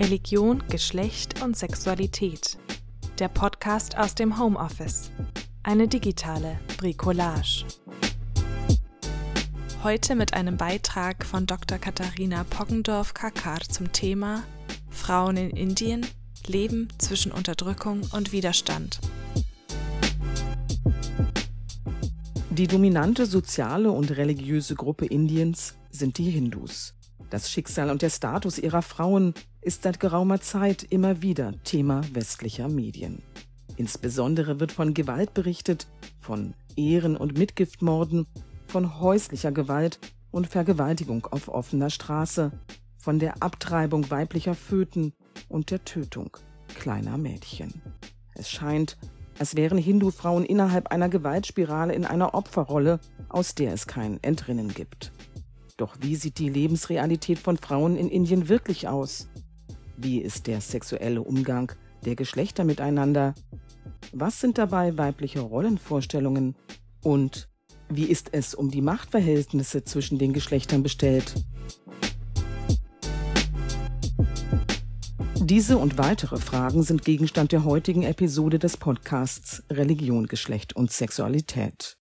Religion, Geschlecht und Sexualität. Der Podcast aus dem Homeoffice. Eine digitale Bricolage. Heute mit einem Beitrag von Dr. Katharina Poggendorf-Kakar zum Thema Frauen in Indien, Leben zwischen Unterdrückung und Widerstand. Die dominante soziale und religiöse Gruppe Indiens sind die Hindus. Das Schicksal und der Status ihrer Frauen ist seit geraumer Zeit immer wieder Thema westlicher Medien. Insbesondere wird von Gewalt berichtet, von Ehren- und Mitgiftmorden, von häuslicher Gewalt und Vergewaltigung auf offener Straße, von der Abtreibung weiblicher Föten und der Tötung kleiner Mädchen. Es scheint, als wären Hindu-Frauen innerhalb einer Gewaltspirale in einer Opferrolle, aus der es kein Entrinnen gibt. Doch wie sieht die Lebensrealität von Frauen in Indien wirklich aus? Wie ist der sexuelle Umgang der Geschlechter miteinander? Was sind dabei weibliche Rollenvorstellungen? Und wie ist es um die Machtverhältnisse zwischen den Geschlechtern bestellt? Diese und weitere Fragen sind Gegenstand der heutigen Episode des Podcasts Religion, Geschlecht und Sexualität.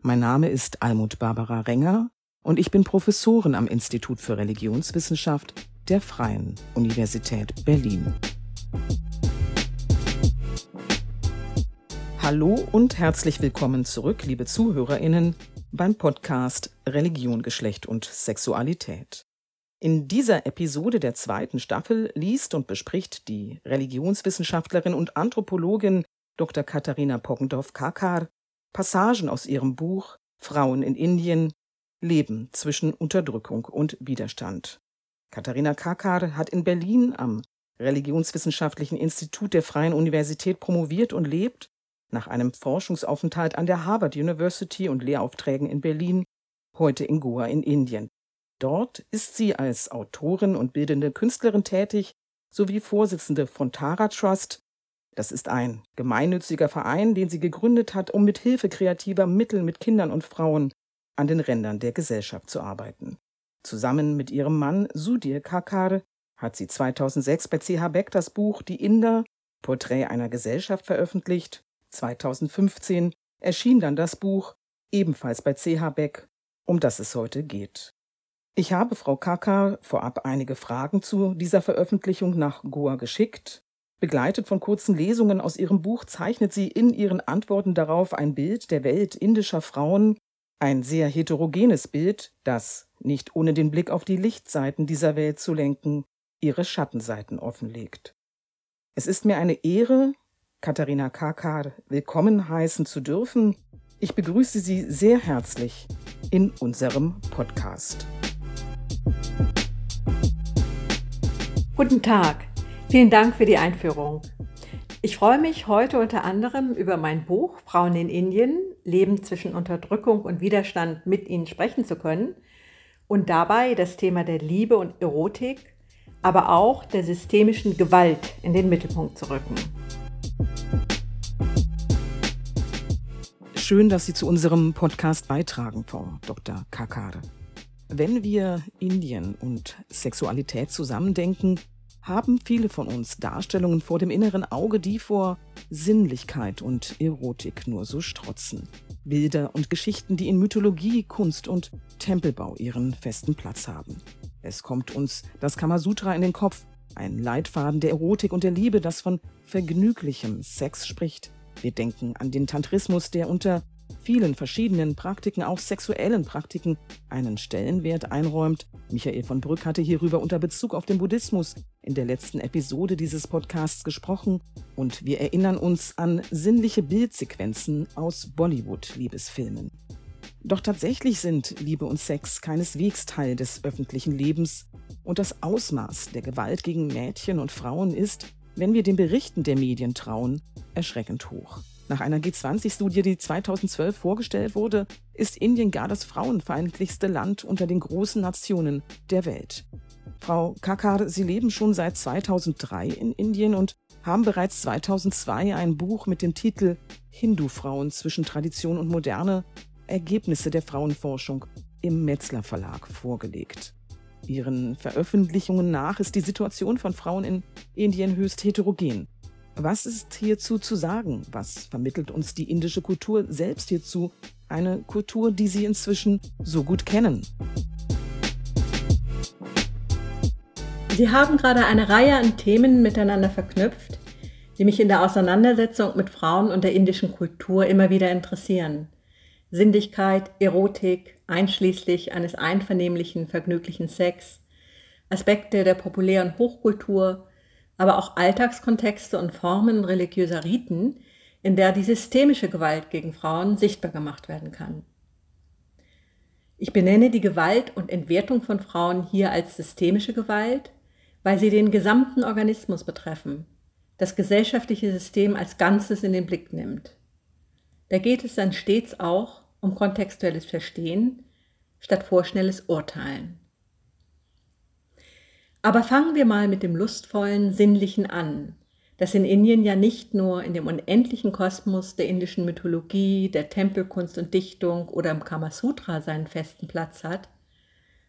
Mein Name ist Almut Barbara Renger und ich bin Professorin am Institut für Religionswissenschaft der Freien Universität Berlin. Hallo und herzlich willkommen zurück, liebe Zuhörerinnen, beim Podcast Religion, Geschlecht und Sexualität. In dieser Episode der zweiten Staffel liest und bespricht die Religionswissenschaftlerin und Anthropologin Dr. Katharina Poggendorf-Kakar Passagen aus ihrem Buch Frauen in Indien Leben zwischen Unterdrückung und Widerstand. Katharina Kakar hat in Berlin am Religionswissenschaftlichen Institut der Freien Universität promoviert und lebt, nach einem Forschungsaufenthalt an der Harvard University und Lehraufträgen in Berlin, heute in Goa in Indien. Dort ist sie als Autorin und bildende Künstlerin tätig sowie Vorsitzende von Tara Trust. Das ist ein gemeinnütziger Verein, den sie gegründet hat, um mit Hilfe kreativer Mittel mit Kindern und Frauen an den Rändern der Gesellschaft zu arbeiten. Zusammen mit ihrem Mann Sudhir Kakar hat sie 2006 bei CH Beck das Buch Die Inder, Porträt einer Gesellschaft veröffentlicht. 2015 erschien dann das Buch, ebenfalls bei CH Beck, um das es heute geht. Ich habe Frau Kaka vorab einige Fragen zu dieser Veröffentlichung nach Goa geschickt. Begleitet von kurzen Lesungen aus ihrem Buch zeichnet sie in ihren Antworten darauf ein Bild der Welt indischer Frauen, ein sehr heterogenes Bild, das, nicht ohne den Blick auf die Lichtseiten dieser Welt zu lenken, ihre Schattenseiten offenlegt. Es ist mir eine Ehre, Katharina Kakar willkommen heißen zu dürfen. Ich begrüße Sie sehr herzlich in unserem Podcast. Guten Tag, vielen Dank für die Einführung. Ich freue mich heute unter anderem über mein Buch Frauen in Indien, Leben zwischen Unterdrückung und Widerstand mit Ihnen sprechen zu können und dabei das Thema der Liebe und Erotik, aber auch der systemischen Gewalt in den Mittelpunkt zu rücken. Schön, dass Sie zu unserem Podcast beitragen, Frau Dr. Kakare. Wenn wir Indien und Sexualität zusammendenken, haben viele von uns Darstellungen vor dem inneren Auge, die vor Sinnlichkeit und Erotik nur so strotzen. Bilder und Geschichten, die in Mythologie, Kunst und Tempelbau ihren festen Platz haben. Es kommt uns das Kamasutra in den Kopf, ein Leitfaden der Erotik und der Liebe, das von vergnüglichem Sex spricht. Wir denken an den Tantrismus, der unter vielen verschiedenen Praktiken, auch sexuellen Praktiken, einen Stellenwert einräumt. Michael von Brück hatte hierüber unter Bezug auf den Buddhismus in der letzten Episode dieses Podcasts gesprochen und wir erinnern uns an sinnliche Bildsequenzen aus Bollywood-Liebesfilmen. Doch tatsächlich sind Liebe und Sex keineswegs Teil des öffentlichen Lebens und das Ausmaß der Gewalt gegen Mädchen und Frauen ist, wenn wir den Berichten der Medien trauen, erschreckend hoch. Nach einer G20-Studie, die 2012 vorgestellt wurde, ist Indien gar das frauenfeindlichste Land unter den großen Nationen der Welt. Frau Kakar, Sie leben schon seit 2003 in Indien und haben bereits 2002 ein Buch mit dem Titel Hindu-Frauen zwischen Tradition und Moderne Ergebnisse der Frauenforschung im Metzler Verlag vorgelegt. Ihren Veröffentlichungen nach ist die Situation von Frauen in Indien höchst heterogen. Was ist hierzu zu sagen? Was vermittelt uns die indische Kultur selbst hierzu? Eine Kultur, die Sie inzwischen so gut kennen. Sie haben gerade eine Reihe an Themen miteinander verknüpft, die mich in der Auseinandersetzung mit Frauen und der indischen Kultur immer wieder interessieren. Sinnlichkeit, Erotik, einschließlich eines einvernehmlichen, vergnüglichen Sex, Aspekte der populären Hochkultur, aber auch Alltagskontexte und Formen religiöser Riten, in der die systemische Gewalt gegen Frauen sichtbar gemacht werden kann. Ich benenne die Gewalt und Entwertung von Frauen hier als systemische Gewalt, weil sie den gesamten Organismus betreffen, das gesellschaftliche System als Ganzes in den Blick nimmt. Da geht es dann stets auch um kontextuelles Verstehen statt vorschnelles Urteilen. Aber fangen wir mal mit dem lustvollen, sinnlichen an, das in Indien ja nicht nur in dem unendlichen Kosmos der indischen Mythologie, der Tempelkunst und Dichtung oder im Kamasutra seinen festen Platz hat,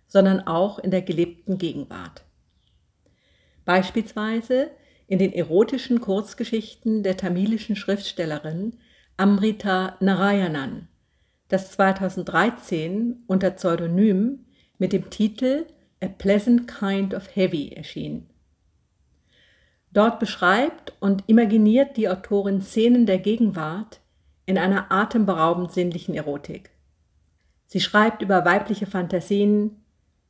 sondern auch in der gelebten Gegenwart. Beispielsweise in den erotischen Kurzgeschichten der tamilischen Schriftstellerin Amrita Narayanan, das 2013 unter Pseudonym mit dem Titel A Pleasant Kind of Heavy erschien. Dort beschreibt und imaginiert die Autorin Szenen der Gegenwart in einer atemberaubend sinnlichen Erotik. Sie schreibt über weibliche Fantasien,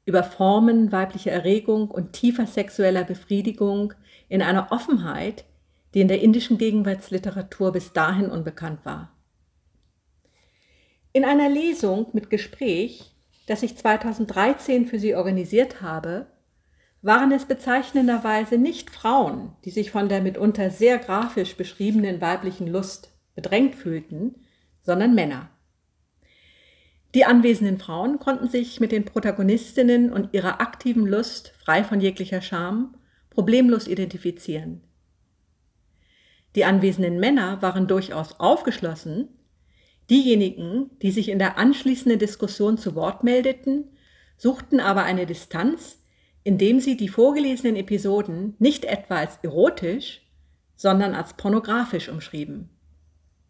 über Formen weiblicher Erregung und tiefer sexueller Befriedigung in einer Offenheit, die in der indischen Gegenwartsliteratur bis dahin unbekannt war. In einer Lesung mit Gespräch das ich 2013 für sie organisiert habe, waren es bezeichnenderweise nicht Frauen, die sich von der mitunter sehr grafisch beschriebenen weiblichen Lust bedrängt fühlten, sondern Männer. Die anwesenden Frauen konnten sich mit den Protagonistinnen und ihrer aktiven Lust, frei von jeglicher Scham, problemlos identifizieren. Die anwesenden Männer waren durchaus aufgeschlossen, Diejenigen, die sich in der anschließenden Diskussion zu Wort meldeten, suchten aber eine Distanz, indem sie die vorgelesenen Episoden nicht etwa als erotisch, sondern als pornografisch umschrieben.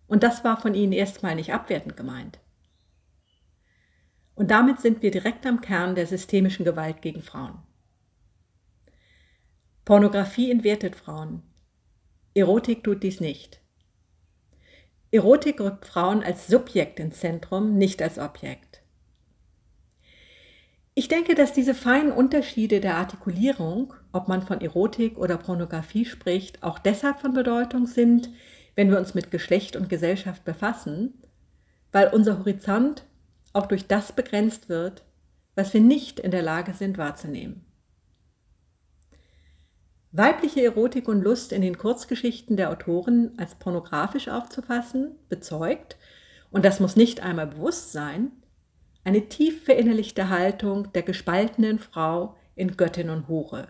Und das war von ihnen erstmal nicht abwertend gemeint. Und damit sind wir direkt am Kern der systemischen Gewalt gegen Frauen. Pornografie entwertet Frauen. Erotik tut dies nicht. Erotik rückt Frauen als Subjekt ins Zentrum, nicht als Objekt. Ich denke, dass diese feinen Unterschiede der Artikulierung, ob man von Erotik oder Pornografie spricht, auch deshalb von Bedeutung sind, wenn wir uns mit Geschlecht und Gesellschaft befassen, weil unser Horizont auch durch das begrenzt wird, was wir nicht in der Lage sind wahrzunehmen. Weibliche Erotik und Lust in den Kurzgeschichten der Autoren als pornografisch aufzufassen, bezeugt, und das muss nicht einmal bewusst sein, eine tief verinnerlichte Haltung der gespaltenen Frau in Göttin und Hure.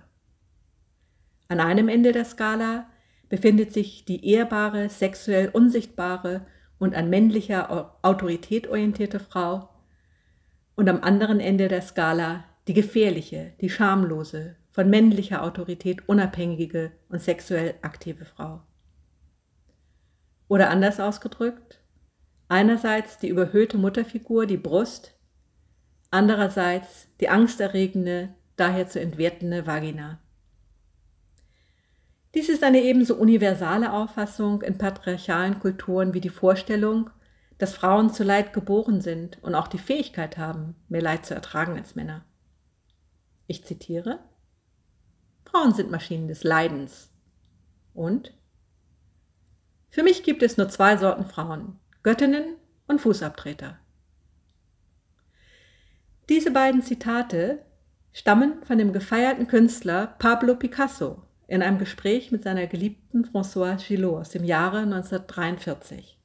An einem Ende der Skala befindet sich die ehrbare, sexuell unsichtbare und an männlicher Autorität orientierte Frau und am anderen Ende der Skala die gefährliche, die schamlose, von männlicher Autorität unabhängige und sexuell aktive Frau. Oder anders ausgedrückt, einerseits die überhöhte Mutterfigur, die Brust, andererseits die angsterregende, daher zu entwertende Vagina. Dies ist eine ebenso universale Auffassung in patriarchalen Kulturen wie die Vorstellung, dass Frauen zu Leid geboren sind und auch die Fähigkeit haben, mehr Leid zu ertragen als Männer. Ich zitiere, Frauen sind Maschinen des Leidens. Und? Für mich gibt es nur zwei Sorten Frauen, Göttinnen und Fußabtreter. Diese beiden Zitate stammen von dem gefeierten Künstler Pablo Picasso in einem Gespräch mit seiner geliebten Françoise Gillot aus dem Jahre 1943.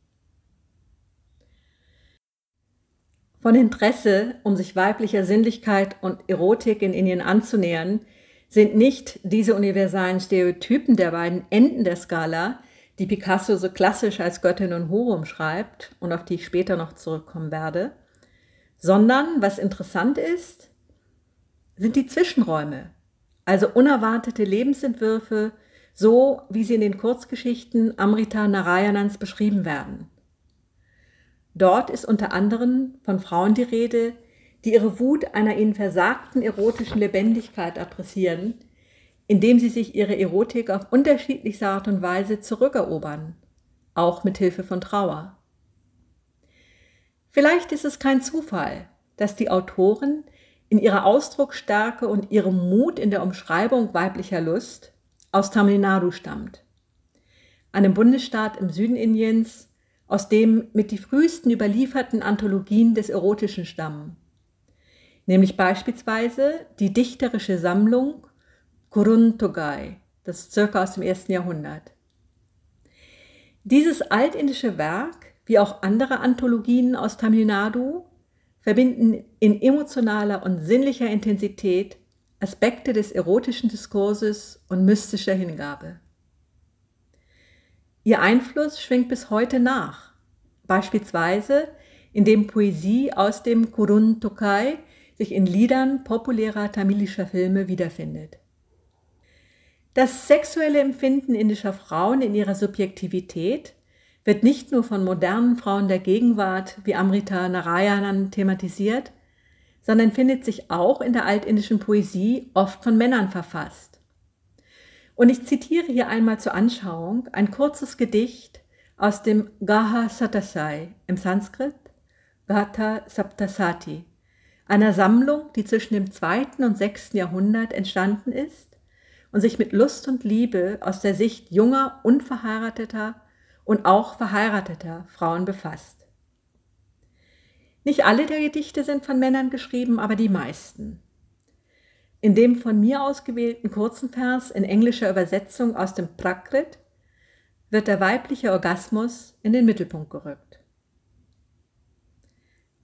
Von Interesse, um sich weiblicher Sinnlichkeit und Erotik in Indien anzunähern, sind nicht diese universalen Stereotypen der beiden Enden der Skala, die Picasso so klassisch als Göttin und Hure umschreibt und auf die ich später noch zurückkommen werde, sondern was interessant ist, sind die Zwischenräume, also unerwartete Lebensentwürfe, so wie sie in den Kurzgeschichten Amrita Narayanans beschrieben werden. Dort ist unter anderem von Frauen die Rede, die ihre Wut einer ihnen versagten erotischen Lebendigkeit adressieren, indem sie sich ihre Erotik auf unterschiedlichste Art und Weise zurückerobern, auch mit Hilfe von Trauer. Vielleicht ist es kein Zufall, dass die Autoren in ihrer Ausdrucksstärke und ihrem Mut in der Umschreibung weiblicher Lust aus Tamil Nadu stammt, einem Bundesstaat im Süden Indiens, aus dem mit die frühesten überlieferten Anthologien des Erotischen stammen, nämlich beispielsweise die dichterische Sammlung Kuruntogai, das ist circa aus dem ersten Jahrhundert. Dieses altindische Werk, wie auch andere Anthologien aus Tamil Nadu, verbinden in emotionaler und sinnlicher Intensität Aspekte des erotischen Diskurses und mystischer Hingabe. Ihr Einfluss schwingt bis heute nach, beispielsweise indem Poesie aus dem Kurun Tokai sich in Liedern populärer tamilischer Filme wiederfindet. Das sexuelle Empfinden indischer Frauen in ihrer Subjektivität wird nicht nur von modernen Frauen der Gegenwart wie Amrita Narayanan thematisiert, sondern findet sich auch in der altindischen Poesie oft von Männern verfasst. Und ich zitiere hier einmal zur Anschauung ein kurzes Gedicht aus dem Gaha Satasai im Sanskrit Gata Saptasati, einer Sammlung, die zwischen dem zweiten und sechsten Jahrhundert entstanden ist und sich mit Lust und Liebe aus der Sicht junger, unverheirateter und auch verheirateter Frauen befasst. Nicht alle der Gedichte sind von Männern geschrieben, aber die meisten. In dem von mir ausgewählten kurzen Vers in englischer Übersetzung aus dem Prakrit wird der weibliche Orgasmus in den Mittelpunkt gerückt.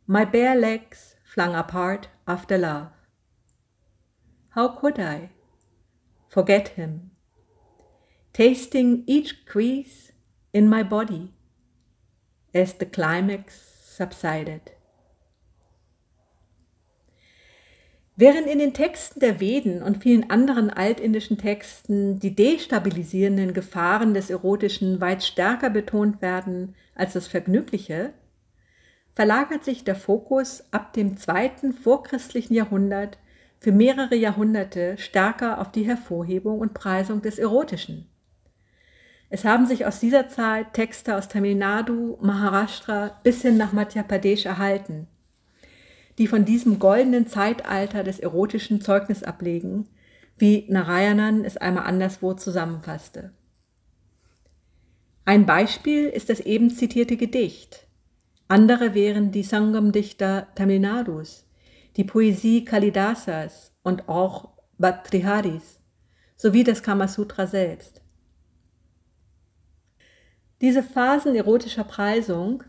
My bare legs flung apart after love. How could I? forget him, tasting each crease in my body as the climax subsided. Während in den Texten der Veden und vielen anderen altindischen Texten die destabilisierenden Gefahren des Erotischen weit stärker betont werden als das Vergnügliche, verlagert sich der Fokus ab dem zweiten vorchristlichen Jahrhundert für mehrere Jahrhunderte stärker auf die Hervorhebung und Preisung des Erotischen. Es haben sich aus dieser Zeit Texte aus Tamil Nadu, Maharashtra bis hin nach Madhya Pradesh erhalten, die von diesem goldenen Zeitalter des Erotischen Zeugnis ablegen, wie Narayanan es einmal anderswo zusammenfasste. Ein Beispiel ist das eben zitierte Gedicht. Andere wären die Sangam-Dichter Tamil Nadus, die Poesie Kalidasas und auch Bhatriharis sowie das Kamasutra selbst. Diese Phasen erotischer Preisung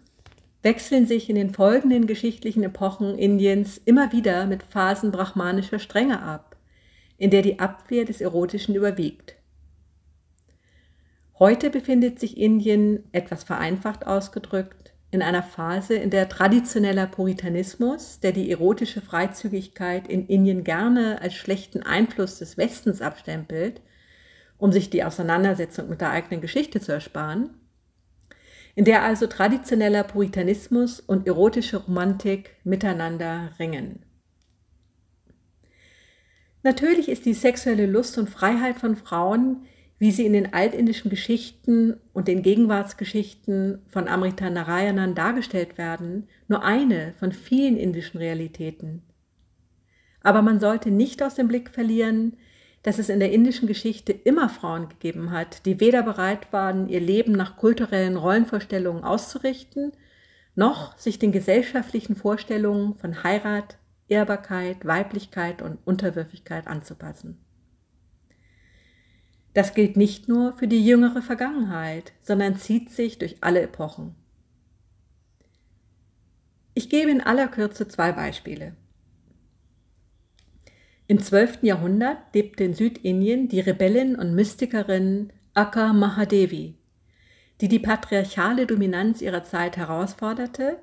wechseln sich in den folgenden geschichtlichen Epochen Indiens immer wieder mit Phasen brahmanischer Strenge ab, in der die Abwehr des Erotischen überwiegt. Heute befindet sich Indien, etwas vereinfacht ausgedrückt, in einer Phase, in der traditioneller Puritanismus, der die erotische Freizügigkeit in Indien gerne als schlechten Einfluss des Westens abstempelt, um sich die Auseinandersetzung mit der eigenen Geschichte zu ersparen, in der also traditioneller Puritanismus und erotische Romantik miteinander ringen. Natürlich ist die sexuelle Lust und Freiheit von Frauen wie sie in den altindischen Geschichten und den Gegenwartsgeschichten von Amrita Narayanan dargestellt werden, nur eine von vielen indischen Realitäten. Aber man sollte nicht aus dem Blick verlieren, dass es in der indischen Geschichte immer Frauen gegeben hat, die weder bereit waren, ihr Leben nach kulturellen Rollenvorstellungen auszurichten, noch sich den gesellschaftlichen Vorstellungen von Heirat, Ehrbarkeit, Weiblichkeit und Unterwürfigkeit anzupassen. Das gilt nicht nur für die jüngere Vergangenheit, sondern zieht sich durch alle Epochen. Ich gebe in aller Kürze zwei Beispiele. Im 12. Jahrhundert lebte in Südindien die Rebellin und Mystikerin Akka Mahadevi, die die patriarchale Dominanz ihrer Zeit herausforderte,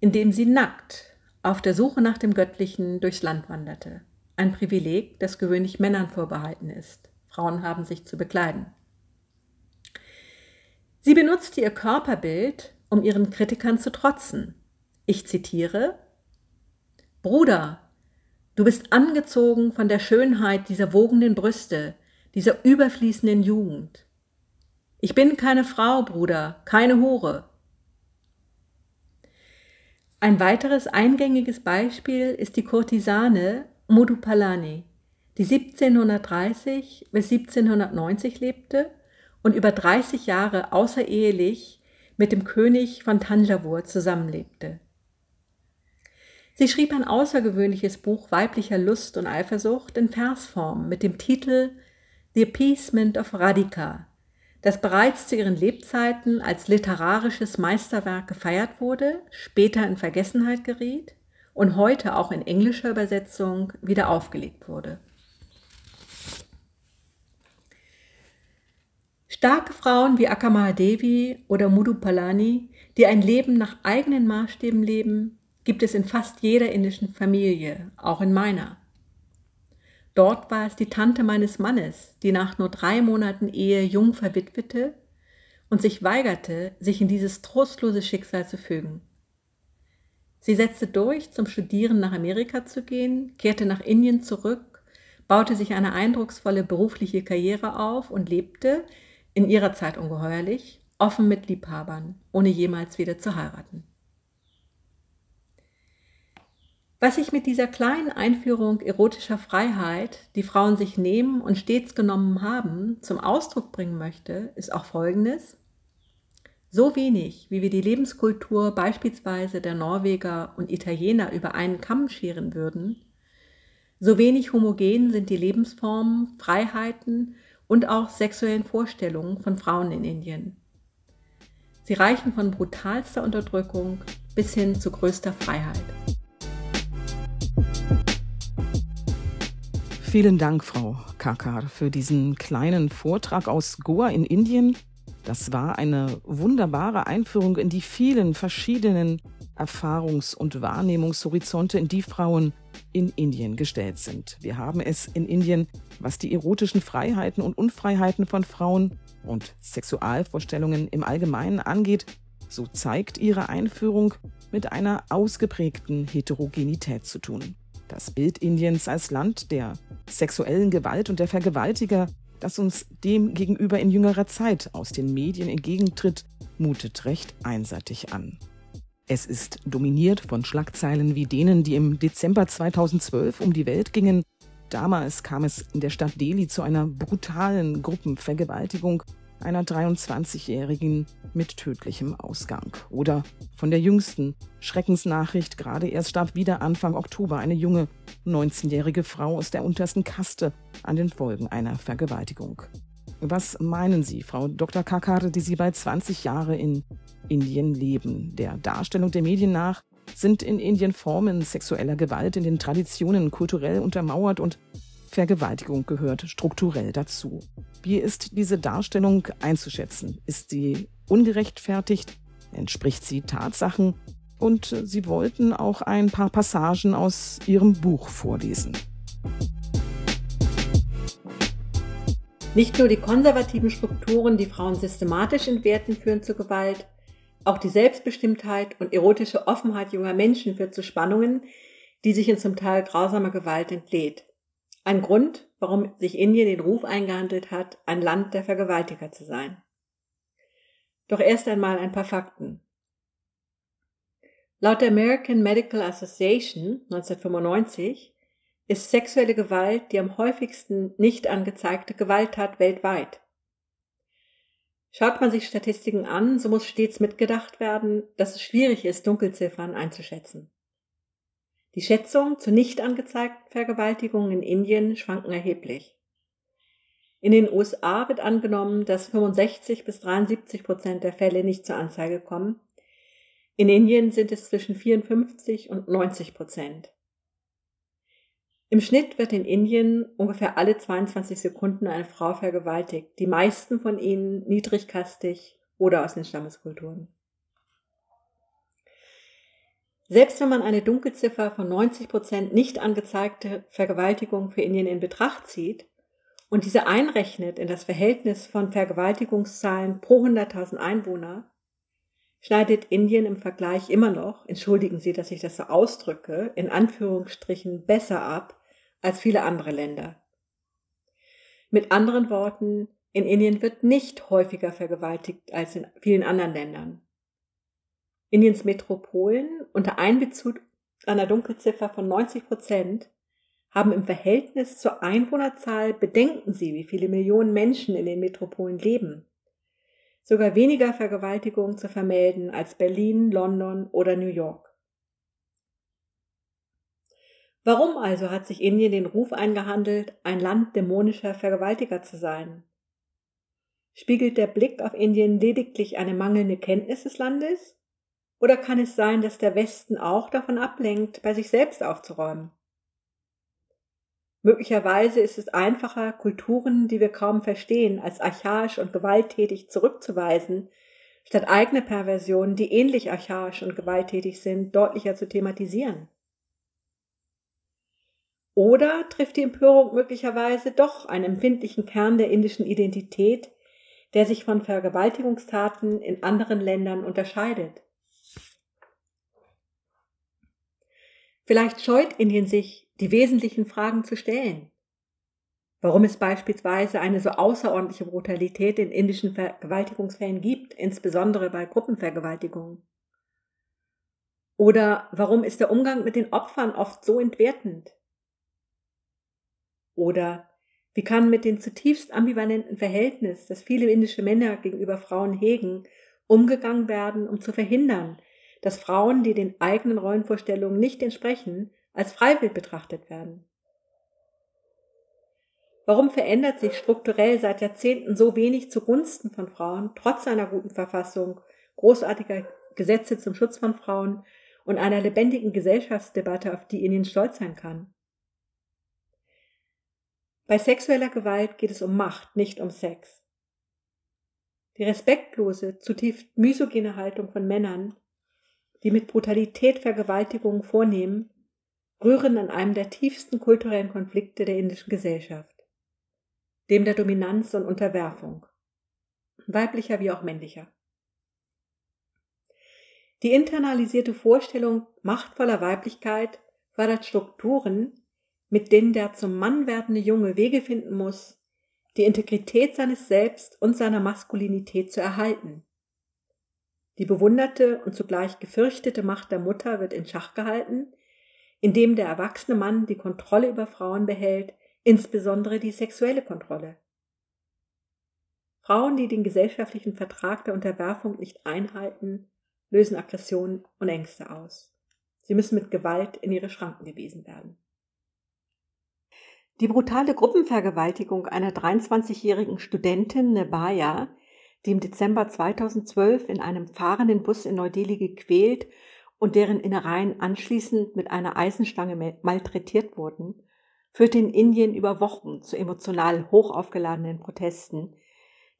indem sie nackt auf der Suche nach dem Göttlichen durchs Land wanderte. ein Privileg, das gewöhnlich Männern vorbehalten ist. Frauen haben sich zu bekleiden. Sie benutzte ihr Körperbild, um ihren Kritikern zu trotzen. Ich zitiere Bruder, du bist angezogen von der Schönheit dieser wogenden Brüste, dieser überfließenden Jugend. Ich bin keine Frau, Bruder, keine Hure. Ein weiteres eingängiges Beispiel ist die Kurtisane Modupalani, die 1730 bis 1790 lebte und über 30 Jahre außerehelich mit dem König von Tanjavur zusammenlebte. Sie schrieb ein außergewöhnliches Buch weiblicher Lust und Eifersucht in Versform mit dem Titel The Appeasement of Radhika, das bereits zu ihren Lebzeiten als literarisches Meisterwerk gefeiert wurde, später in Vergessenheit geriet und heute auch in englischer Übersetzung wieder aufgelegt wurde. Starke Frauen wie Akamahadevi oder Mudupalani, die ein Leben nach eigenen Maßstäben leben, gibt es in fast jeder indischen Familie, auch in meiner. Dort war es die Tante meines Mannes, die nach nur drei Monaten Ehe jung verwitwete und sich weigerte, sich in dieses trostlose Schicksal zu fügen. Sie setzte durch, zum Studieren nach Amerika zu gehen, kehrte nach Indien zurück, baute sich eine eindrucksvolle berufliche Karriere auf und lebte, in ihrer Zeit ungeheuerlich, offen mit Liebhabern, ohne jemals wieder zu heiraten. Was ich mit dieser kleinen Einführung erotischer Freiheit, die Frauen sich nehmen und stets genommen haben, zum Ausdruck bringen möchte, ist auch Folgendes. So wenig, wie wir die Lebenskultur beispielsweise der Norweger und Italiener über einen Kamm scheren würden, so wenig homogen sind die Lebensformen, Freiheiten und auch sexuellen Vorstellungen von Frauen in Indien. Sie reichen von brutalster Unterdrückung bis hin zu größter Freiheit. Vielen Dank, Frau Kakar, für diesen kleinen Vortrag aus Goa in Indien. Das war eine wunderbare Einführung in die vielen verschiedenen Erfahrungs- und Wahrnehmungshorizonte, in die Frauen in Indien gestellt sind. Wir haben es in Indien, was die erotischen Freiheiten und Unfreiheiten von Frauen und Sexualvorstellungen im Allgemeinen angeht, so zeigt ihre Einführung mit einer ausgeprägten Heterogenität zu tun. Das Bild Indiens als Land der sexuellen Gewalt und der Vergewaltiger, das uns dem gegenüber in jüngerer Zeit aus den Medien entgegentritt, mutet recht einseitig an. Es ist dominiert von Schlagzeilen wie denen, die im Dezember 2012 um die Welt gingen. Damals kam es in der Stadt Delhi zu einer brutalen Gruppenvergewaltigung einer 23-Jährigen mit tödlichem Ausgang. Oder von der jüngsten Schreckensnachricht, gerade erst starb wieder Anfang Oktober eine junge 19-jährige Frau aus der untersten Kaste an den Folgen einer Vergewaltigung. Was meinen Sie, Frau Dr. Kakar, die Sie bei 20 Jahre in Indien leben? Der Darstellung der Medien nach sind in Indien Formen sexueller Gewalt in den Traditionen kulturell untermauert und Vergewaltigung gehört strukturell dazu. Wie ist diese Darstellung einzuschätzen? Ist sie ungerechtfertigt? Entspricht sie Tatsachen? Und Sie wollten auch ein paar Passagen aus Ihrem Buch vorlesen. Nicht nur die konservativen Strukturen, die Frauen systematisch entwerten, führen zu Gewalt, auch die Selbstbestimmtheit und erotische Offenheit junger Menschen führt zu Spannungen, die sich in zum Teil grausamer Gewalt entlädt. Ein Grund, warum sich Indien den Ruf eingehandelt hat, ein Land der Vergewaltiger zu sein. Doch erst einmal ein paar Fakten. Laut der American Medical Association 1995 ist sexuelle Gewalt die am häufigsten nicht angezeigte Gewalttat weltweit. Schaut man sich Statistiken an, so muss stets mitgedacht werden, dass es schwierig ist, Dunkelziffern einzuschätzen. Die Schätzungen zu nicht angezeigten Vergewaltigungen in Indien schwanken erheblich. In den USA wird angenommen, dass 65 bis 73 Prozent der Fälle nicht zur Anzeige kommen. In Indien sind es zwischen 54 und 90 Prozent. Im Schnitt wird in Indien ungefähr alle 22 Sekunden eine Frau vergewaltigt, die meisten von ihnen niedrigkastig oder aus den Stammeskulturen. Selbst wenn man eine Dunkelziffer von 90 Prozent nicht angezeigte Vergewaltigung für Indien in Betracht zieht und diese einrechnet in das Verhältnis von Vergewaltigungszahlen pro 100.000 Einwohner, schneidet Indien im Vergleich immer noch, entschuldigen Sie, dass ich das so ausdrücke, in Anführungsstrichen besser ab als viele andere Länder. Mit anderen Worten, in Indien wird nicht häufiger vergewaltigt als in vielen anderen Ländern. Indiens Metropolen unter Einbezug einer Dunkelziffer von 90 Prozent haben im Verhältnis zur Einwohnerzahl, bedenken Sie, wie viele Millionen Menschen in den Metropolen leben, sogar weniger Vergewaltigungen zu vermelden als Berlin, London oder New York. Warum also hat sich Indien den Ruf eingehandelt, ein Land dämonischer Vergewaltiger zu sein? Spiegelt der Blick auf Indien lediglich eine mangelnde Kenntnis des Landes? Oder kann es sein, dass der Westen auch davon ablenkt, bei sich selbst aufzuräumen? Möglicherweise ist es einfacher, Kulturen, die wir kaum verstehen, als archaisch und gewalttätig zurückzuweisen, statt eigene Perversionen, die ähnlich archaisch und gewalttätig sind, deutlicher zu thematisieren. Oder trifft die Empörung möglicherweise doch einen empfindlichen Kern der indischen Identität, der sich von Vergewaltigungstaten in anderen Ländern unterscheidet? Vielleicht scheut Indien sich, die wesentlichen Fragen zu stellen. Warum es beispielsweise eine so außerordentliche Brutalität in indischen Vergewaltigungsfällen gibt, insbesondere bei Gruppenvergewaltigungen. Oder warum ist der Umgang mit den Opfern oft so entwertend? Oder wie kann mit dem zutiefst ambivalenten Verhältnis, das viele indische Männer gegenüber Frauen hegen, umgegangen werden, um zu verhindern, dass Frauen, die den eigenen Rollenvorstellungen nicht entsprechen, als freiwillig betrachtet werden. Warum verändert sich strukturell seit Jahrzehnten so wenig zugunsten von Frauen, trotz einer guten Verfassung, großartiger Gesetze zum Schutz von Frauen und einer lebendigen Gesellschaftsdebatte, auf die Indien stolz sein kann? Bei sexueller Gewalt geht es um Macht, nicht um Sex. Die respektlose, zutiefst misogene Haltung von Männern, die mit Brutalität Vergewaltigungen vornehmen, rühren an einem der tiefsten kulturellen Konflikte der indischen Gesellschaft, dem der Dominanz und Unterwerfung, weiblicher wie auch männlicher. Die internalisierte Vorstellung machtvoller Weiblichkeit fördert Strukturen, mit denen der zum Mann werdende Junge Wege finden muss, die Integrität seines Selbst und seiner Maskulinität zu erhalten. Die bewunderte und zugleich gefürchtete Macht der Mutter wird in Schach gehalten, in dem der erwachsene Mann die Kontrolle über Frauen behält, insbesondere die sexuelle Kontrolle. Frauen, die den gesellschaftlichen Vertrag der Unterwerfung nicht einhalten, lösen Aggressionen und Ängste aus. Sie müssen mit Gewalt in ihre Schranken gewiesen werden. Die brutale Gruppenvergewaltigung einer 23-jährigen Studentin Nebaya, die im Dezember 2012 in einem fahrenden Bus in Neu-Delhi gequält und deren Innereien anschließend mit einer Eisenstange malträtiert wurden, führte in Indien über Wochen zu emotional hochaufgeladenen Protesten,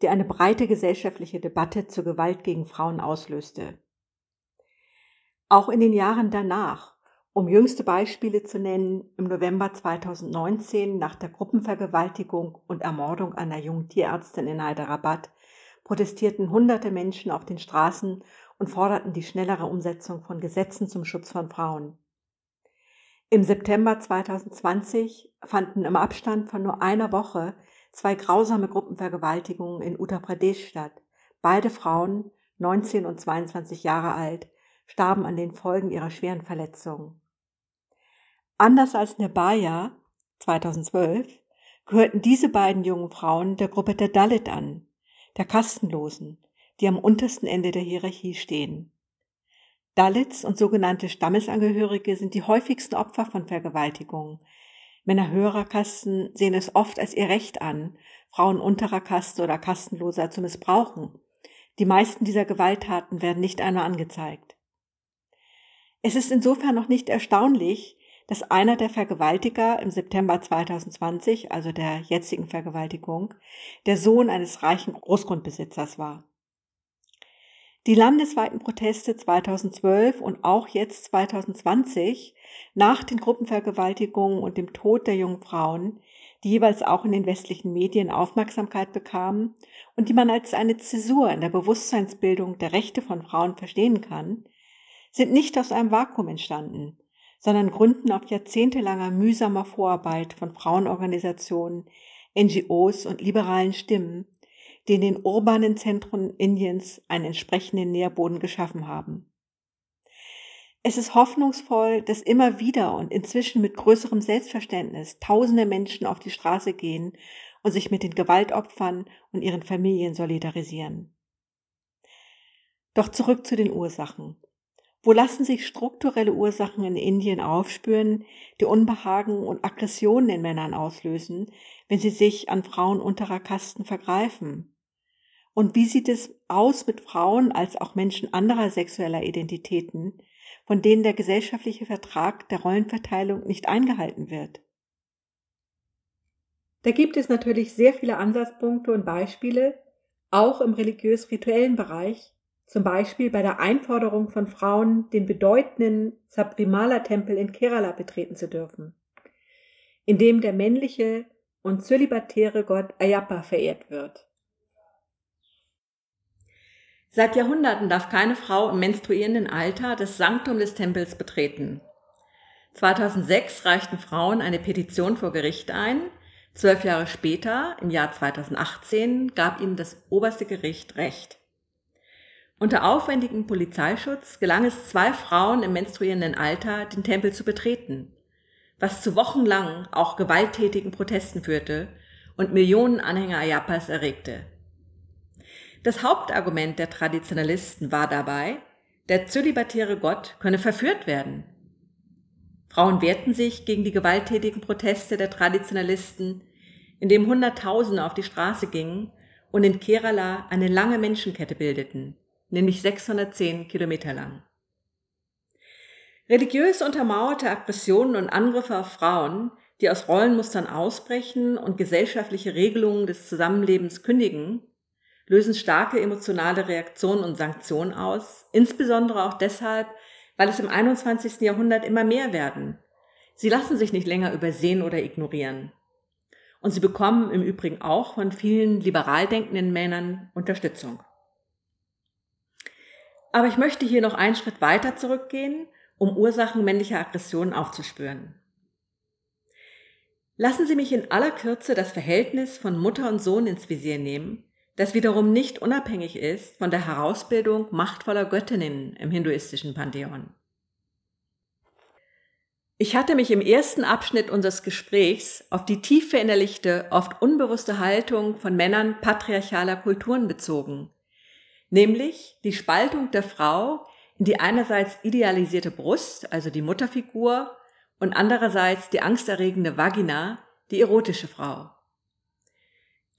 die eine breite gesellschaftliche Debatte zur Gewalt gegen Frauen auslöste. Auch in den Jahren danach, um jüngste Beispiele zu nennen, im November 2019 nach der Gruppenvergewaltigung und Ermordung einer jungen Tierärztin in Hyderabad protestierten hunderte Menschen auf den Straßen und forderten die schnellere Umsetzung von Gesetzen zum Schutz von Frauen. Im September 2020 fanden im Abstand von nur einer Woche zwei grausame Gruppenvergewaltigungen in Uttar Pradesh statt. Beide Frauen, 19 und 22 Jahre alt, starben an den Folgen ihrer schweren Verletzungen. Anders als Nebaya 2012 gehörten diese beiden jungen Frauen der Gruppe der Dalit an, der Kastenlosen, die am untersten Ende der Hierarchie stehen. Dalits und sogenannte Stammesangehörige sind die häufigsten Opfer von Vergewaltigungen. Männer höherer Kasten sehen es oft als ihr Recht an, Frauen unterer Kaste oder Kastenloser zu missbrauchen. Die meisten dieser Gewalttaten werden nicht einmal angezeigt. Es ist insofern noch nicht erstaunlich, dass einer der Vergewaltiger im September 2020, also der jetzigen Vergewaltigung, der Sohn eines reichen Großgrundbesitzers war. Die landesweiten Proteste 2012 und auch jetzt 2020 nach den Gruppenvergewaltigungen und dem Tod der jungen Frauen, die jeweils auch in den westlichen Medien Aufmerksamkeit bekamen und die man als eine Zäsur in der Bewusstseinsbildung der Rechte von Frauen verstehen kann, sind nicht aus einem Vakuum entstanden, sondern gründen auf jahrzehntelanger mühsamer Vorarbeit von Frauenorganisationen, NGOs und liberalen Stimmen, die in den urbanen Zentren Indiens einen entsprechenden Nährboden geschaffen haben. Es ist hoffnungsvoll, dass immer wieder und inzwischen mit größerem Selbstverständnis tausende Menschen auf die Straße gehen und sich mit den Gewaltopfern und ihren Familien solidarisieren. Doch zurück zu den Ursachen. Wo lassen sich strukturelle Ursachen in Indien aufspüren, die Unbehagen und Aggressionen in Männern auslösen, wenn sie sich an Frauen unterer Kasten vergreifen? Und wie sieht es aus mit Frauen als auch Menschen anderer sexueller Identitäten, von denen der gesellschaftliche Vertrag der Rollenverteilung nicht eingehalten wird? Da gibt es natürlich sehr viele Ansatzpunkte und Beispiele, auch im religiös-rituellen Bereich, zum Beispiel bei der Einforderung von Frauen, den bedeutenden Sabrimala-Tempel in Kerala betreten zu dürfen, in dem der männliche und zölibatäre Gott Ayappa verehrt wird. Seit Jahrhunderten darf keine Frau im menstruierenden Alter das Sanktum des Tempels betreten. 2006 reichten Frauen eine Petition vor Gericht ein. Zwölf Jahre später, im Jahr 2018, gab ihnen das oberste Gericht Recht. Unter aufwendigem Polizeischutz gelang es zwei Frauen im menstruierenden Alter, den Tempel zu betreten, was zu wochenlang auch gewalttätigen Protesten führte und Millionen Anhänger Ayapas erregte. Das Hauptargument der Traditionalisten war dabei, der zölibatäre Gott könne verführt werden. Frauen wehrten sich gegen die gewalttätigen Proteste der Traditionalisten, indem Hunderttausende auf die Straße gingen und in Kerala eine lange Menschenkette bildeten nämlich 610 Kilometer lang. Religiös untermauerte Aggressionen und Angriffe auf Frauen, die aus Rollenmustern ausbrechen und gesellschaftliche Regelungen des Zusammenlebens kündigen, lösen starke emotionale Reaktionen und Sanktionen aus, insbesondere auch deshalb, weil es im 21. Jahrhundert immer mehr werden. Sie lassen sich nicht länger übersehen oder ignorieren. Und sie bekommen im Übrigen auch von vielen liberal denkenden Männern Unterstützung. Aber ich möchte hier noch einen Schritt weiter zurückgehen, um Ursachen männlicher Aggressionen aufzuspüren. Lassen Sie mich in aller Kürze das Verhältnis von Mutter und Sohn ins Visier nehmen, das wiederum nicht unabhängig ist von der Herausbildung machtvoller Göttinnen im hinduistischen Pantheon. Ich hatte mich im ersten Abschnitt unseres Gesprächs auf die tief verinnerlichte, oft unbewusste Haltung von Männern patriarchaler Kulturen bezogen, nämlich die Spaltung der Frau in die einerseits idealisierte Brust, also die Mutterfigur, und andererseits die angsterregende Vagina, die erotische Frau.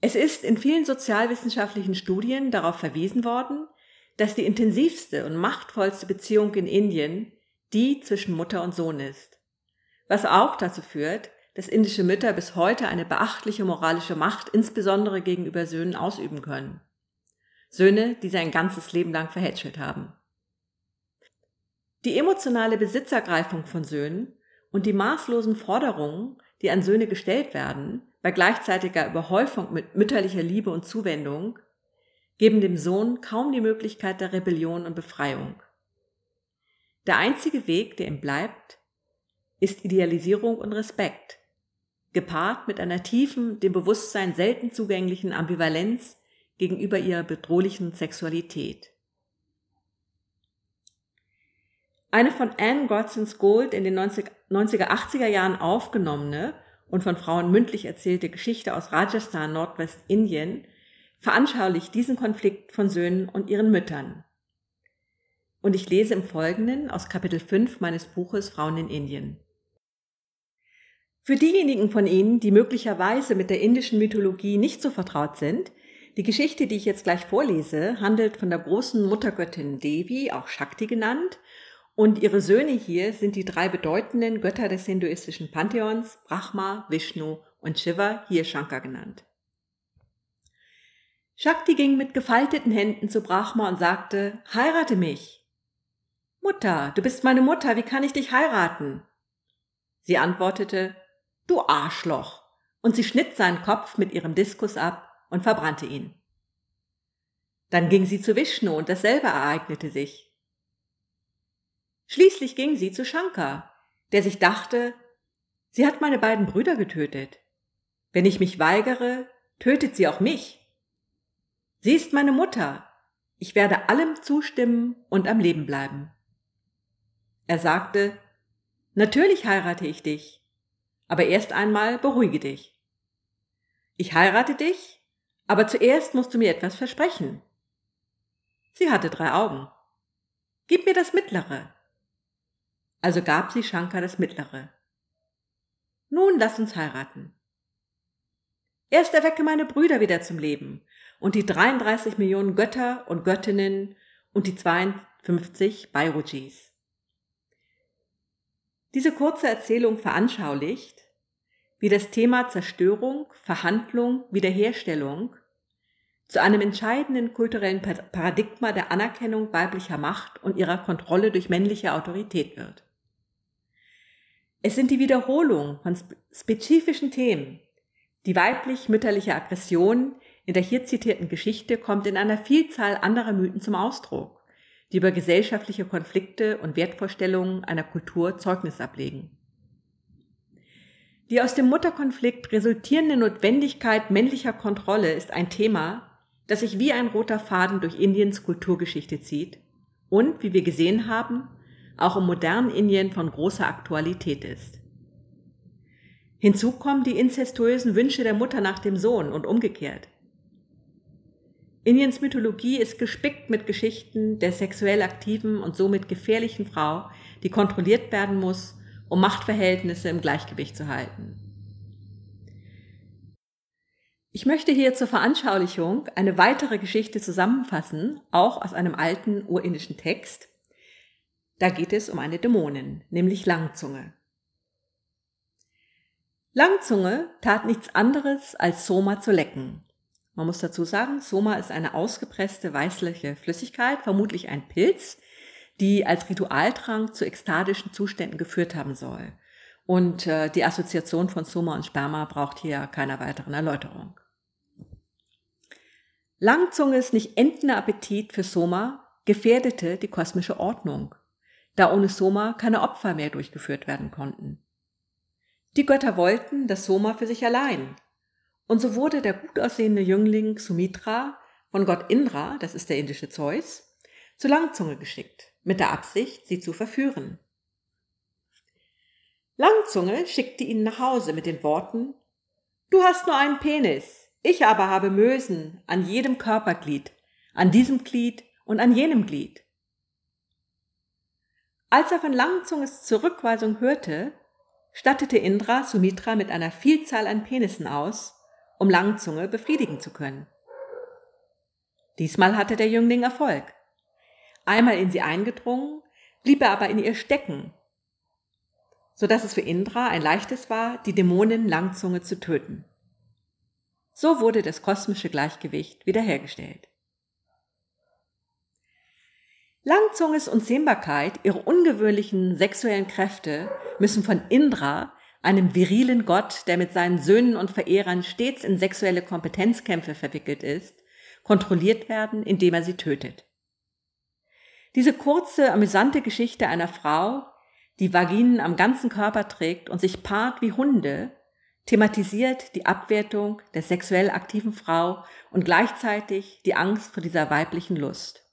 Es ist in vielen sozialwissenschaftlichen Studien darauf verwiesen worden, dass die intensivste und machtvollste Beziehung in Indien die zwischen Mutter und Sohn ist, was auch dazu führt, dass indische Mütter bis heute eine beachtliche moralische Macht insbesondere gegenüber Söhnen ausüben können. Söhne, die sie ein ganzes Leben lang verhätschelt haben. Die emotionale Besitzergreifung von Söhnen und die maßlosen Forderungen, die an Söhne gestellt werden, bei gleichzeitiger Überhäufung mit mütterlicher Liebe und Zuwendung, geben dem Sohn kaum die Möglichkeit der Rebellion und Befreiung. Der einzige Weg, der ihm bleibt, ist Idealisierung und Respekt, gepaart mit einer tiefen, dem Bewusstsein selten zugänglichen Ambivalenz gegenüber ihrer bedrohlichen Sexualität. Eine von Anne Godsons Gold in den 90, er 80er Jahren aufgenommene und von Frauen mündlich erzählte Geschichte aus Rajasthan, Nordwestindien, veranschaulicht diesen Konflikt von Söhnen und ihren Müttern. Und ich lese im Folgenden aus Kapitel 5 meines Buches Frauen in Indien. Für diejenigen von Ihnen, die möglicherweise mit der indischen Mythologie nicht so vertraut sind, die Geschichte, die ich jetzt gleich vorlese, handelt von der großen Muttergöttin Devi, auch Shakti genannt, und ihre Söhne hier sind die drei bedeutenden Götter des hinduistischen Pantheons, Brahma, Vishnu und Shiva, hier Shankar genannt. Shakti ging mit gefalteten Händen zu Brahma und sagte, heirate mich. Mutter, du bist meine Mutter, wie kann ich dich heiraten? Sie antwortete, du Arschloch, und sie schnitt seinen Kopf mit ihrem Diskus ab und verbrannte ihn. Dann ging sie zu Vishnu und dasselbe ereignete sich. Schließlich ging sie zu Shankar, der sich dachte, sie hat meine beiden Brüder getötet. Wenn ich mich weigere, tötet sie auch mich. Sie ist meine Mutter. Ich werde allem zustimmen und am Leben bleiben. Er sagte, Natürlich heirate ich dich, aber erst einmal beruhige dich. Ich heirate dich, aber zuerst musst du mir etwas versprechen. Sie hatte drei Augen. Gib mir das mittlere. Also gab sie Shankar das mittlere. Nun lass uns heiraten. Erst erwecke meine Brüder wieder zum Leben und die 33 Millionen Götter und Göttinnen und die 52 Bairojis. Diese kurze Erzählung veranschaulicht, wie das Thema Zerstörung, Verhandlung, Wiederherstellung zu einem entscheidenden kulturellen Paradigma der Anerkennung weiblicher Macht und ihrer Kontrolle durch männliche Autorität wird. Es sind die Wiederholung von spezifischen Themen. Die weiblich-mütterliche Aggression in der hier zitierten Geschichte kommt in einer Vielzahl anderer Mythen zum Ausdruck die über gesellschaftliche Konflikte und Wertvorstellungen einer Kultur Zeugnis ablegen. Die aus dem Mutterkonflikt resultierende Notwendigkeit männlicher Kontrolle ist ein Thema, das sich wie ein roter Faden durch Indiens Kulturgeschichte zieht und, wie wir gesehen haben, auch im modernen Indien von großer Aktualität ist. Hinzu kommen die inzestuösen Wünsche der Mutter nach dem Sohn und umgekehrt. Indiens Mythologie ist gespickt mit Geschichten der sexuell aktiven und somit gefährlichen Frau, die kontrolliert werden muss, um Machtverhältnisse im Gleichgewicht zu halten. Ich möchte hier zur Veranschaulichung eine weitere Geschichte zusammenfassen, auch aus einem alten urindischen Text. Da geht es um eine Dämonin, nämlich Langzunge. Langzunge tat nichts anderes, als Soma zu lecken, man muss dazu sagen, Soma ist eine ausgepresste weißliche Flüssigkeit, vermutlich ein Pilz, die als Ritualtrank zu ekstatischen Zuständen geführt haben soll. Und äh, die Assoziation von Soma und Sperma braucht hier keiner weiteren Erläuterung. Langzunges nicht endender Appetit für Soma gefährdete die kosmische Ordnung, da ohne Soma keine Opfer mehr durchgeführt werden konnten. Die Götter wollten das Soma für sich allein, und so wurde der gut aussehende Jüngling Sumitra von Gott Indra, das ist der indische Zeus, zu Langzunge geschickt, mit der Absicht, sie zu verführen. Langzunge schickte ihn nach Hause mit den Worten Du hast nur einen Penis, ich aber habe Mösen an jedem Körperglied, an diesem Glied und an jenem Glied. Als er von Langzunges Zurückweisung hörte, stattete Indra Sumitra mit einer Vielzahl an Penissen aus um Langzunge befriedigen zu können. Diesmal hatte der Jüngling Erfolg. Einmal in sie eingedrungen, blieb er aber in ihr stecken, so dass es für Indra ein leichtes war, die Dämonin Langzunge zu töten. So wurde das kosmische Gleichgewicht wiederhergestellt. Langzunges Unzähmbarkeit, ihre ungewöhnlichen sexuellen Kräfte müssen von Indra einem virilen Gott, der mit seinen Söhnen und Verehrern stets in sexuelle Kompetenzkämpfe verwickelt ist, kontrolliert werden, indem er sie tötet. Diese kurze, amüsante Geschichte einer Frau, die Vaginen am ganzen Körper trägt und sich paart wie Hunde, thematisiert die Abwertung der sexuell aktiven Frau und gleichzeitig die Angst vor dieser weiblichen Lust.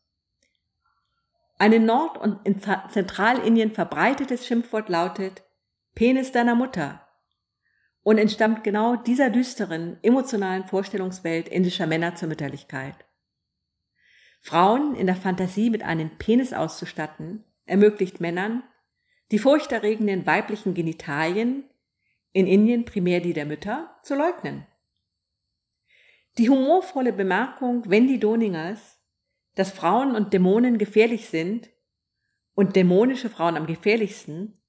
Ein in Nord- und in Zentralindien verbreitetes Schimpfwort lautet Penis deiner Mutter und entstammt genau dieser düsteren, emotionalen Vorstellungswelt indischer Männer zur Mütterlichkeit. Frauen in der Fantasie mit einem Penis auszustatten, ermöglicht Männern, die furchterregenden weiblichen Genitalien, in Indien primär die der Mütter, zu leugnen. Die humorvolle Bemerkung Wendy Doningers, dass Frauen und Dämonen gefährlich sind und dämonische Frauen am gefährlichsten,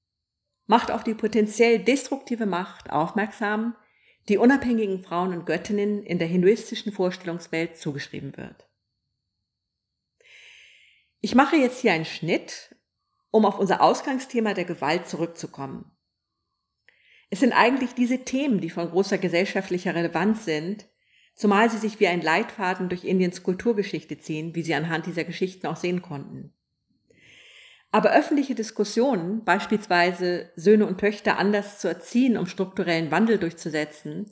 macht auf die potenziell destruktive Macht aufmerksam, die unabhängigen Frauen und Göttinnen in der hinduistischen Vorstellungswelt zugeschrieben wird. Ich mache jetzt hier einen Schnitt, um auf unser Ausgangsthema der Gewalt zurückzukommen. Es sind eigentlich diese Themen, die von großer gesellschaftlicher Relevanz sind, zumal sie sich wie ein Leitfaden durch Indiens Kulturgeschichte ziehen, wie Sie anhand dieser Geschichten auch sehen konnten. Aber öffentliche Diskussionen, beispielsweise Söhne und Töchter anders zu erziehen, um strukturellen Wandel durchzusetzen,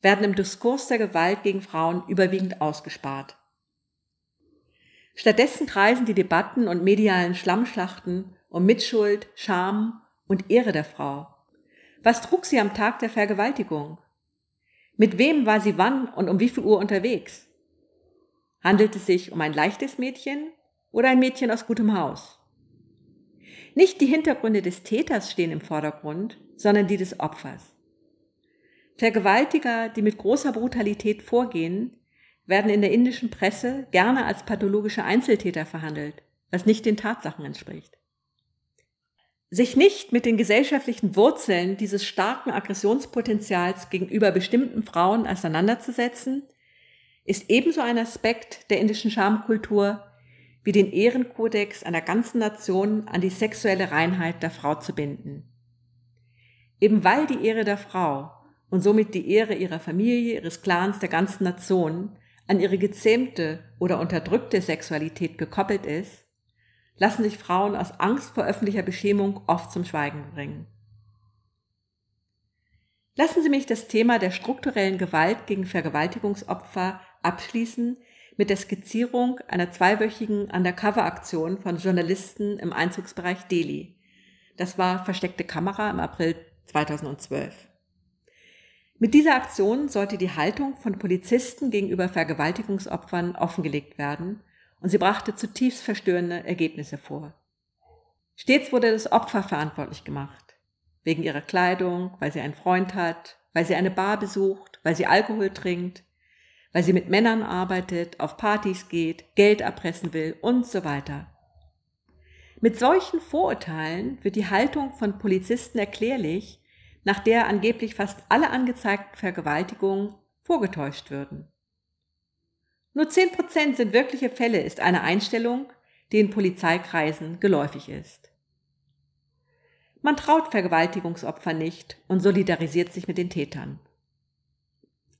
werden im Diskurs der Gewalt gegen Frauen überwiegend ausgespart. Stattdessen kreisen die Debatten und medialen Schlammschlachten um Mitschuld, Scham und Ehre der Frau. Was trug sie am Tag der Vergewaltigung? Mit wem war sie wann und um wie viel Uhr unterwegs? Handelt es sich um ein leichtes Mädchen oder ein Mädchen aus gutem Haus? Nicht die Hintergründe des Täters stehen im Vordergrund, sondern die des Opfers. Vergewaltiger, die mit großer Brutalität vorgehen, werden in der indischen Presse gerne als pathologische Einzeltäter verhandelt, was nicht den Tatsachen entspricht. Sich nicht mit den gesellschaftlichen Wurzeln dieses starken Aggressionspotenzials gegenüber bestimmten Frauen auseinanderzusetzen, ist ebenso ein Aspekt der indischen Schamkultur wie den Ehrenkodex einer ganzen Nation an die sexuelle Reinheit der Frau zu binden. Eben weil die Ehre der Frau und somit die Ehre ihrer Familie, ihres Clans, der ganzen Nation an ihre gezähmte oder unterdrückte Sexualität gekoppelt ist, lassen sich Frauen aus Angst vor öffentlicher Beschämung oft zum Schweigen bringen. Lassen Sie mich das Thema der strukturellen Gewalt gegen Vergewaltigungsopfer abschließen mit der Skizzierung einer zweiwöchigen Undercover-Aktion von Journalisten im Einzugsbereich Delhi. Das war versteckte Kamera im April 2012. Mit dieser Aktion sollte die Haltung von Polizisten gegenüber Vergewaltigungsopfern offengelegt werden und sie brachte zutiefst verstörende Ergebnisse vor. Stets wurde das Opfer verantwortlich gemacht. Wegen ihrer Kleidung, weil sie einen Freund hat, weil sie eine Bar besucht, weil sie Alkohol trinkt, weil sie mit Männern arbeitet, auf Partys geht, Geld erpressen will und so weiter. Mit solchen Vorurteilen wird die Haltung von Polizisten erklärlich, nach der angeblich fast alle angezeigten Vergewaltigungen vorgetäuscht würden. Nur zehn Prozent sind wirkliche Fälle, ist eine Einstellung, die in Polizeikreisen geläufig ist. Man traut Vergewaltigungsopfern nicht und solidarisiert sich mit den Tätern.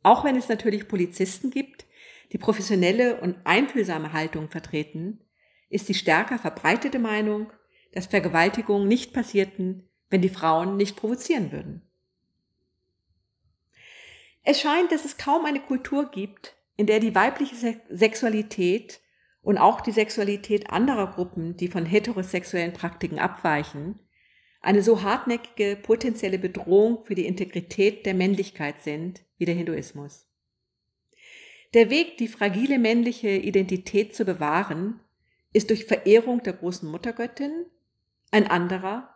Auch wenn es natürlich Polizisten gibt, die professionelle und einfühlsame Haltung vertreten, ist die stärker verbreitete Meinung, dass Vergewaltigungen nicht passierten, wenn die Frauen nicht provozieren würden. Es scheint, dass es kaum eine Kultur gibt, in der die weibliche Sexualität und auch die Sexualität anderer Gruppen, die von heterosexuellen Praktiken abweichen, eine so hartnäckige potenzielle Bedrohung für die Integrität der Männlichkeit sind wie der Hinduismus. Der Weg, die fragile männliche Identität zu bewahren, ist durch Verehrung der großen Muttergöttin, ein anderer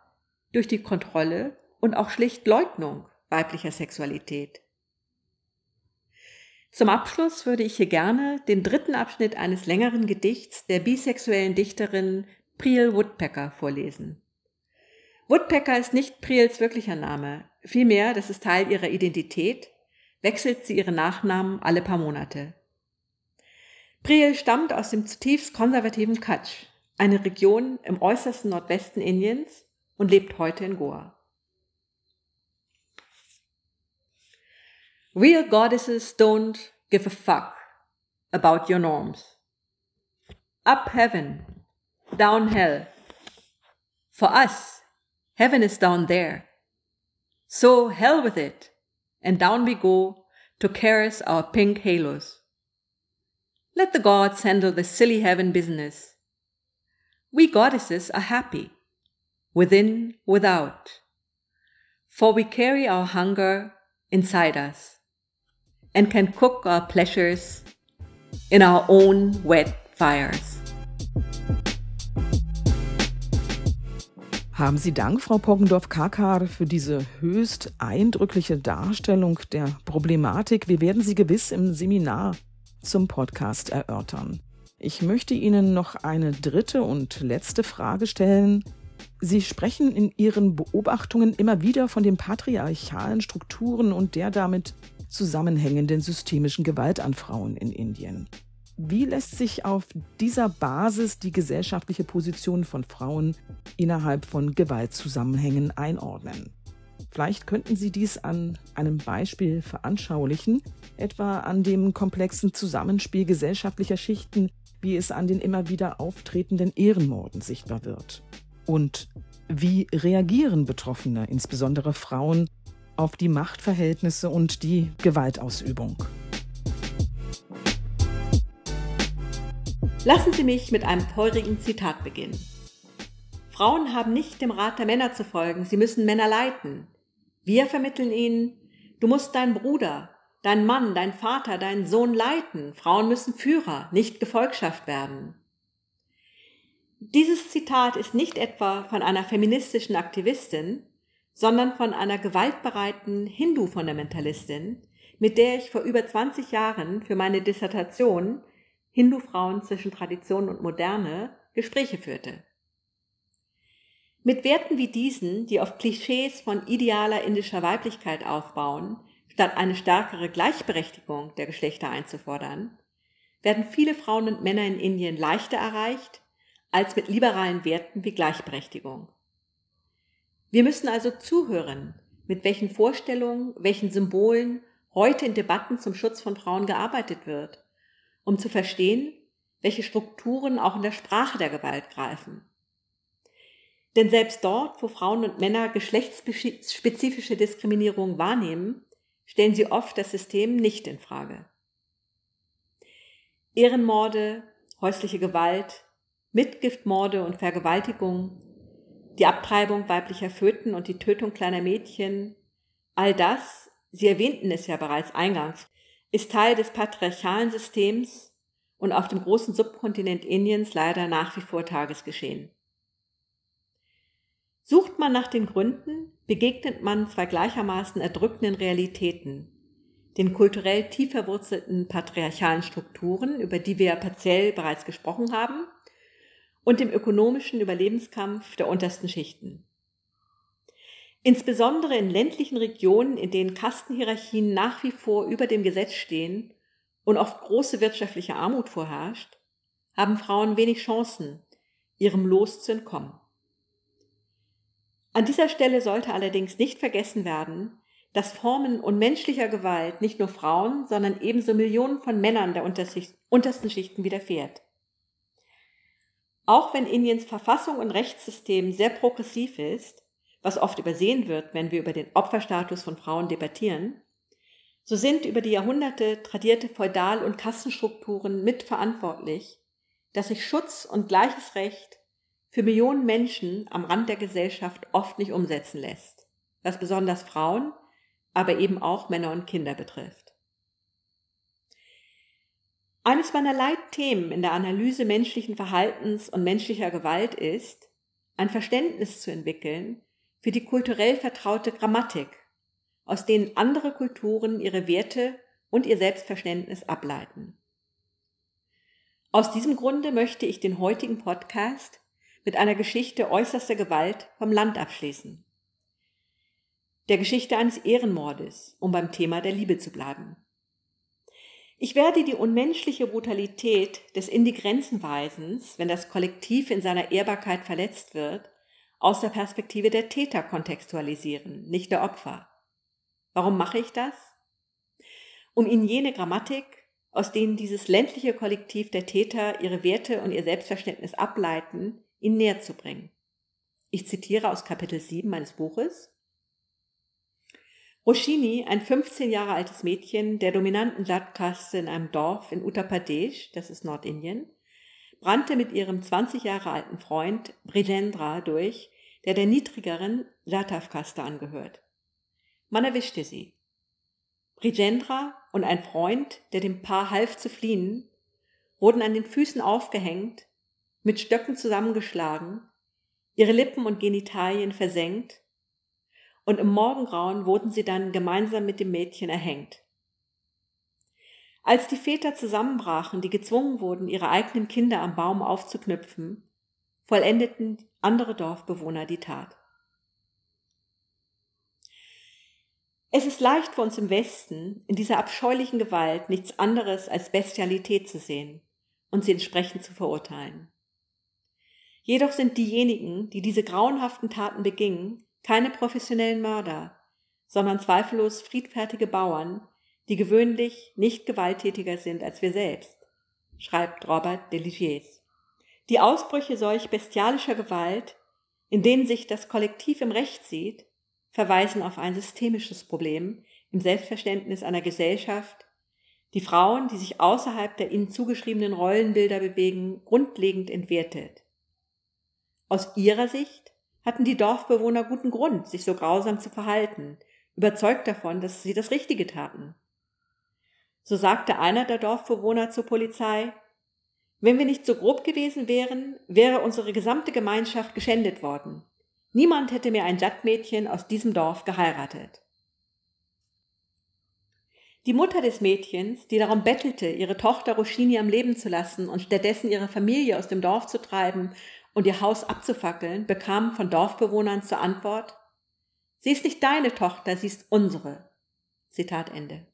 durch die Kontrolle und auch schlicht Leugnung weiblicher Sexualität. Zum Abschluss würde ich hier gerne den dritten Abschnitt eines längeren Gedichts der bisexuellen Dichterin Priel Woodpecker vorlesen. Woodpecker ist nicht Priels wirklicher Name, vielmehr, das ist Teil ihrer Identität, wechselt sie ihre Nachnamen alle paar Monate. Priel stammt aus dem zutiefst konservativen Kutch, eine Region im äußersten Nordwesten Indiens, und lebt heute in Goa. Real goddesses don't give a fuck about your norms. Up heaven, down hell. For us, heaven is down there. So hell with it, and down we go to caress our pink halos. Let the gods handle the silly heaven business. We goddesses are happy within, without. For we carry our hunger inside us and can cook our pleasures in our own wet fires. Haben Sie Dank, Frau Poggendorf-Kakar, für diese höchst eindrückliche Darstellung der Problematik. Wir werden sie gewiss im Seminar zum Podcast erörtern. Ich möchte Ihnen noch eine dritte und letzte Frage stellen. Sie sprechen in Ihren Beobachtungen immer wieder von den patriarchalen Strukturen und der damit zusammenhängenden systemischen Gewalt an Frauen in Indien. Wie lässt sich auf dieser Basis die gesellschaftliche Position von Frauen innerhalb von Gewaltzusammenhängen einordnen? Vielleicht könnten Sie dies an einem Beispiel veranschaulichen, etwa an dem komplexen Zusammenspiel gesellschaftlicher Schichten, wie es an den immer wieder auftretenden Ehrenmorden sichtbar wird. Und wie reagieren Betroffene, insbesondere Frauen, auf die Machtverhältnisse und die Gewaltausübung? Lassen Sie mich mit einem feurigen Zitat beginnen. Frauen haben nicht dem Rat der Männer zu folgen, sie müssen Männer leiten. Wir vermitteln ihnen, du musst deinen Bruder, deinen Mann, deinen Vater, deinen Sohn leiten. Frauen müssen Führer, nicht Gefolgschaft werden. Dieses Zitat ist nicht etwa von einer feministischen Aktivistin, sondern von einer gewaltbereiten Hindu-Fundamentalistin, mit der ich vor über 20 Jahren für meine Dissertation Hindu-Frauen zwischen Tradition und Moderne Gespräche führte. Mit Werten wie diesen, die auf Klischees von idealer indischer Weiblichkeit aufbauen, statt eine stärkere Gleichberechtigung der Geschlechter einzufordern, werden viele Frauen und Männer in Indien leichter erreicht als mit liberalen Werten wie Gleichberechtigung. Wir müssen also zuhören, mit welchen Vorstellungen, welchen Symbolen heute in Debatten zum Schutz von Frauen gearbeitet wird, um zu verstehen, welche Strukturen auch in der Sprache der Gewalt greifen. Denn selbst dort, wo Frauen und Männer geschlechtsspezifische Diskriminierung wahrnehmen, stellen sie oft das System nicht in Frage. Ehrenmorde, häusliche Gewalt, Mitgiftmorde und Vergewaltigung, die Abtreibung weiblicher Föten und die Tötung kleiner Mädchen, all das, Sie erwähnten es ja bereits eingangs, ist Teil des patriarchalen Systems und auf dem großen Subkontinent Indiens leider nach wie vor Tagesgeschehen. Sucht man nach den Gründen, begegnet man zwei gleichermaßen erdrückenden Realitäten, den kulturell tief verwurzelten patriarchalen Strukturen, über die wir ja partiell bereits gesprochen haben, und dem ökonomischen Überlebenskampf der untersten Schichten. Insbesondere in ländlichen Regionen, in denen Kastenhierarchien nach wie vor über dem Gesetz stehen und oft große wirtschaftliche Armut vorherrscht, haben Frauen wenig Chancen, ihrem Los zu entkommen. An dieser Stelle sollte allerdings nicht vergessen werden, dass Formen unmenschlicher Gewalt nicht nur Frauen, sondern ebenso Millionen von Männern der untersten Schichten widerfährt. Auch wenn Indiens Verfassung und Rechtssystem sehr progressiv ist, was oft übersehen wird, wenn wir über den Opferstatus von Frauen debattieren, so sind über die Jahrhunderte tradierte Feudal- und Kassenstrukturen mitverantwortlich, dass sich Schutz und gleiches Recht für Millionen Menschen am Rand der Gesellschaft oft nicht umsetzen lässt, was besonders Frauen, aber eben auch Männer und Kinder betrifft. Eines meiner Leitthemen in der Analyse menschlichen Verhaltens und menschlicher Gewalt ist, ein Verständnis zu entwickeln für die kulturell vertraute Grammatik, aus denen andere Kulturen ihre Werte und ihr Selbstverständnis ableiten. Aus diesem Grunde möchte ich den heutigen Podcast mit einer Geschichte äußerster Gewalt vom Land abschließen. Der Geschichte eines Ehrenmordes, um beim Thema der Liebe zu bleiben. Ich werde die unmenschliche Brutalität des in die Grenzen weisens, wenn das Kollektiv in seiner Ehrbarkeit verletzt wird, aus der Perspektive der Täter kontextualisieren, nicht der Opfer. Warum mache ich das? Um Ihnen jene Grammatik, aus denen dieses ländliche Kollektiv der Täter ihre Werte und ihr Selbstverständnis ableiten, Ihnen näher zu bringen. Ich zitiere aus Kapitel 7 meines Buches. Roshini, ein 15 Jahre altes Mädchen der dominanten Latkaste in einem Dorf in Uttar Pradesh, das ist Nordindien, brannte mit ihrem 20 Jahre alten Freund Brilendra durch, der der niedrigeren Latav-Kaste angehört. Man erwischte sie. Brijendra und ein Freund, der dem Paar half zu fliehen, wurden an den Füßen aufgehängt, mit Stöcken zusammengeschlagen, ihre Lippen und Genitalien versenkt, und im Morgengrauen wurden sie dann gemeinsam mit dem Mädchen erhängt. Als die Väter zusammenbrachen, die gezwungen wurden, ihre eigenen Kinder am Baum aufzuknüpfen, vollendeten andere Dorfbewohner die Tat. Es ist leicht für uns im Westen, in dieser abscheulichen Gewalt nichts anderes als Bestialität zu sehen und sie entsprechend zu verurteilen. Jedoch sind diejenigen, die diese grauenhaften Taten begingen, keine professionellen Mörder, sondern zweifellos friedfertige Bauern, die gewöhnlich nicht gewalttätiger sind als wir selbst, schreibt Robert Deligiers. Die Ausbrüche solch bestialischer Gewalt, in denen sich das Kollektiv im Recht sieht, verweisen auf ein systemisches Problem im Selbstverständnis einer Gesellschaft, die Frauen, die sich außerhalb der ihnen zugeschriebenen Rollenbilder bewegen, grundlegend entwertet. Aus ihrer Sicht hatten die Dorfbewohner guten Grund, sich so grausam zu verhalten, überzeugt davon, dass sie das Richtige taten. So sagte einer der Dorfbewohner zur Polizei, wenn wir nicht so grob gewesen wären, wäre unsere gesamte Gemeinschaft geschändet worden. Niemand hätte mehr ein Jattmädchen aus diesem Dorf geheiratet. Die Mutter des Mädchens, die darum bettelte, ihre Tochter Roschini am Leben zu lassen und stattdessen ihre Familie aus dem Dorf zu treiben und ihr Haus abzufackeln, bekam von Dorfbewohnern zur Antwort, Sie ist nicht deine Tochter, sie ist unsere. Zitat Ende.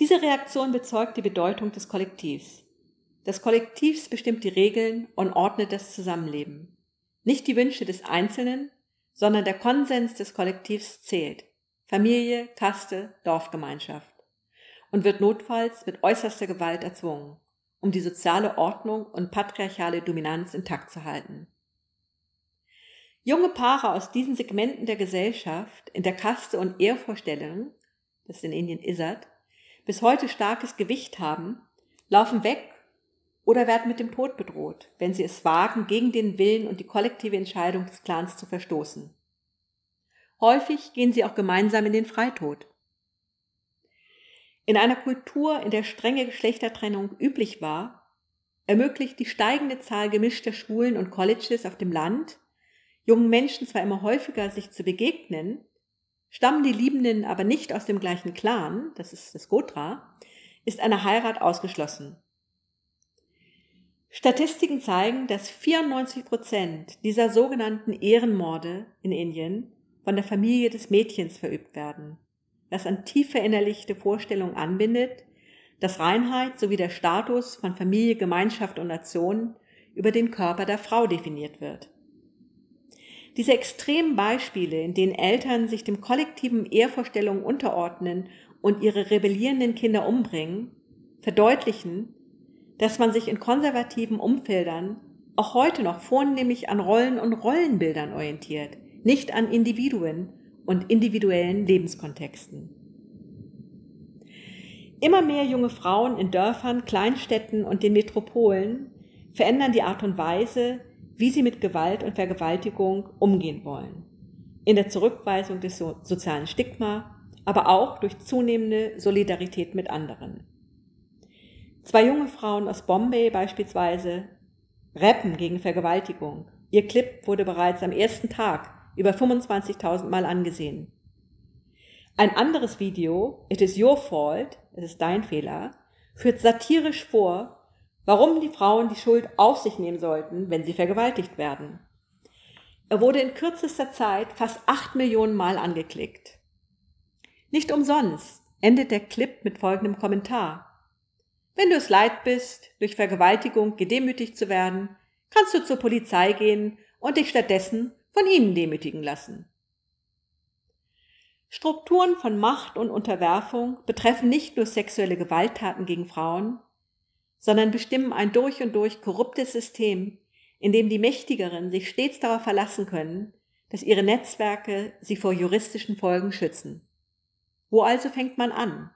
Diese Reaktion bezeugt die Bedeutung des Kollektivs. Das Kollektivs bestimmt die Regeln und ordnet das Zusammenleben. Nicht die Wünsche des Einzelnen, sondern der Konsens des Kollektivs zählt. Familie, Kaste, Dorfgemeinschaft. Und wird notfalls mit äußerster Gewalt erzwungen, um die soziale Ordnung und patriarchale Dominanz intakt zu halten. Junge Paare aus diesen Segmenten der Gesellschaft in der Kaste und Ehrvorstellung, das in Indien Isat, bis heute starkes Gewicht haben, laufen weg oder werden mit dem Tod bedroht, wenn sie es wagen, gegen den Willen und die kollektive Entscheidung des Clans zu verstoßen. Häufig gehen sie auch gemeinsam in den Freitod. In einer Kultur, in der strenge Geschlechtertrennung üblich war, ermöglicht die steigende Zahl gemischter Schulen und Colleges auf dem Land jungen Menschen zwar immer häufiger sich zu begegnen, stammen die Liebenden aber nicht aus dem gleichen Clan, das ist das Gotra, ist eine Heirat ausgeschlossen. Statistiken zeigen, dass 94 Prozent dieser sogenannten Ehrenmorde in Indien von der Familie des Mädchens verübt werden, das an tief verinnerlichte Vorstellungen anbindet, dass Reinheit sowie der Status von Familie, Gemeinschaft und Nation über den Körper der Frau definiert wird. Diese extremen Beispiele, in denen Eltern sich dem kollektiven Ehrvorstellungen unterordnen und ihre rebellierenden Kinder umbringen, verdeutlichen, dass man sich in konservativen Umfeldern auch heute noch vornehmlich an Rollen und Rollenbildern orientiert, nicht an Individuen und individuellen Lebenskontexten. Immer mehr junge Frauen in Dörfern, Kleinstädten und den Metropolen verändern die Art und Weise, wie sie mit Gewalt und Vergewaltigung umgehen wollen. In der Zurückweisung des so sozialen Stigma, aber auch durch zunehmende Solidarität mit anderen. Zwei junge Frauen aus Bombay beispielsweise rappen gegen Vergewaltigung. Ihr Clip wurde bereits am ersten Tag über 25.000 Mal angesehen. Ein anderes Video, It is your fault, es ist dein Fehler, führt satirisch vor, warum die Frauen die Schuld auf sich nehmen sollten, wenn sie vergewaltigt werden. Er wurde in kürzester Zeit fast acht Millionen Mal angeklickt. Nicht umsonst endet der Clip mit folgendem Kommentar. Wenn du es leid bist, durch Vergewaltigung gedemütigt zu werden, kannst du zur Polizei gehen und dich stattdessen von ihnen demütigen lassen. Strukturen von Macht und Unterwerfung betreffen nicht nur sexuelle Gewalttaten gegen Frauen, sondern bestimmen ein durch und durch korruptes System, in dem die Mächtigeren sich stets darauf verlassen können, dass ihre Netzwerke sie vor juristischen Folgen schützen. Wo also fängt man an?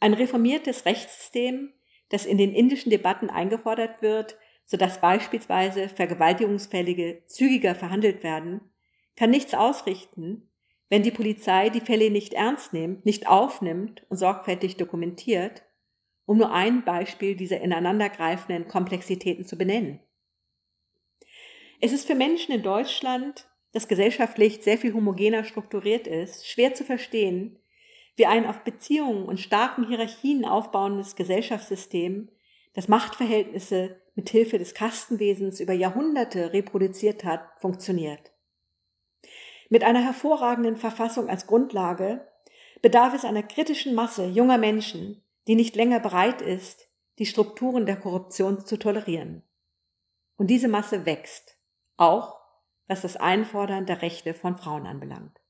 Ein reformiertes Rechtssystem, das in den indischen Debatten eingefordert wird, sodass beispielsweise Vergewaltigungsfällige zügiger verhandelt werden, kann nichts ausrichten, wenn die Polizei die Fälle nicht ernst nimmt, nicht aufnimmt und sorgfältig dokumentiert, um nur ein Beispiel dieser ineinandergreifenden Komplexitäten zu benennen. Es ist für Menschen in Deutschland, das gesellschaftlich sehr viel homogener strukturiert ist, schwer zu verstehen, wie ein auf Beziehungen und starken Hierarchien aufbauendes Gesellschaftssystem, das Machtverhältnisse mit Hilfe des Kastenwesens über Jahrhunderte reproduziert hat, funktioniert. Mit einer hervorragenden Verfassung als Grundlage bedarf es einer kritischen Masse junger Menschen, die nicht länger bereit ist, die Strukturen der Korruption zu tolerieren. Und diese Masse wächst, auch was das Einfordern der Rechte von Frauen anbelangt.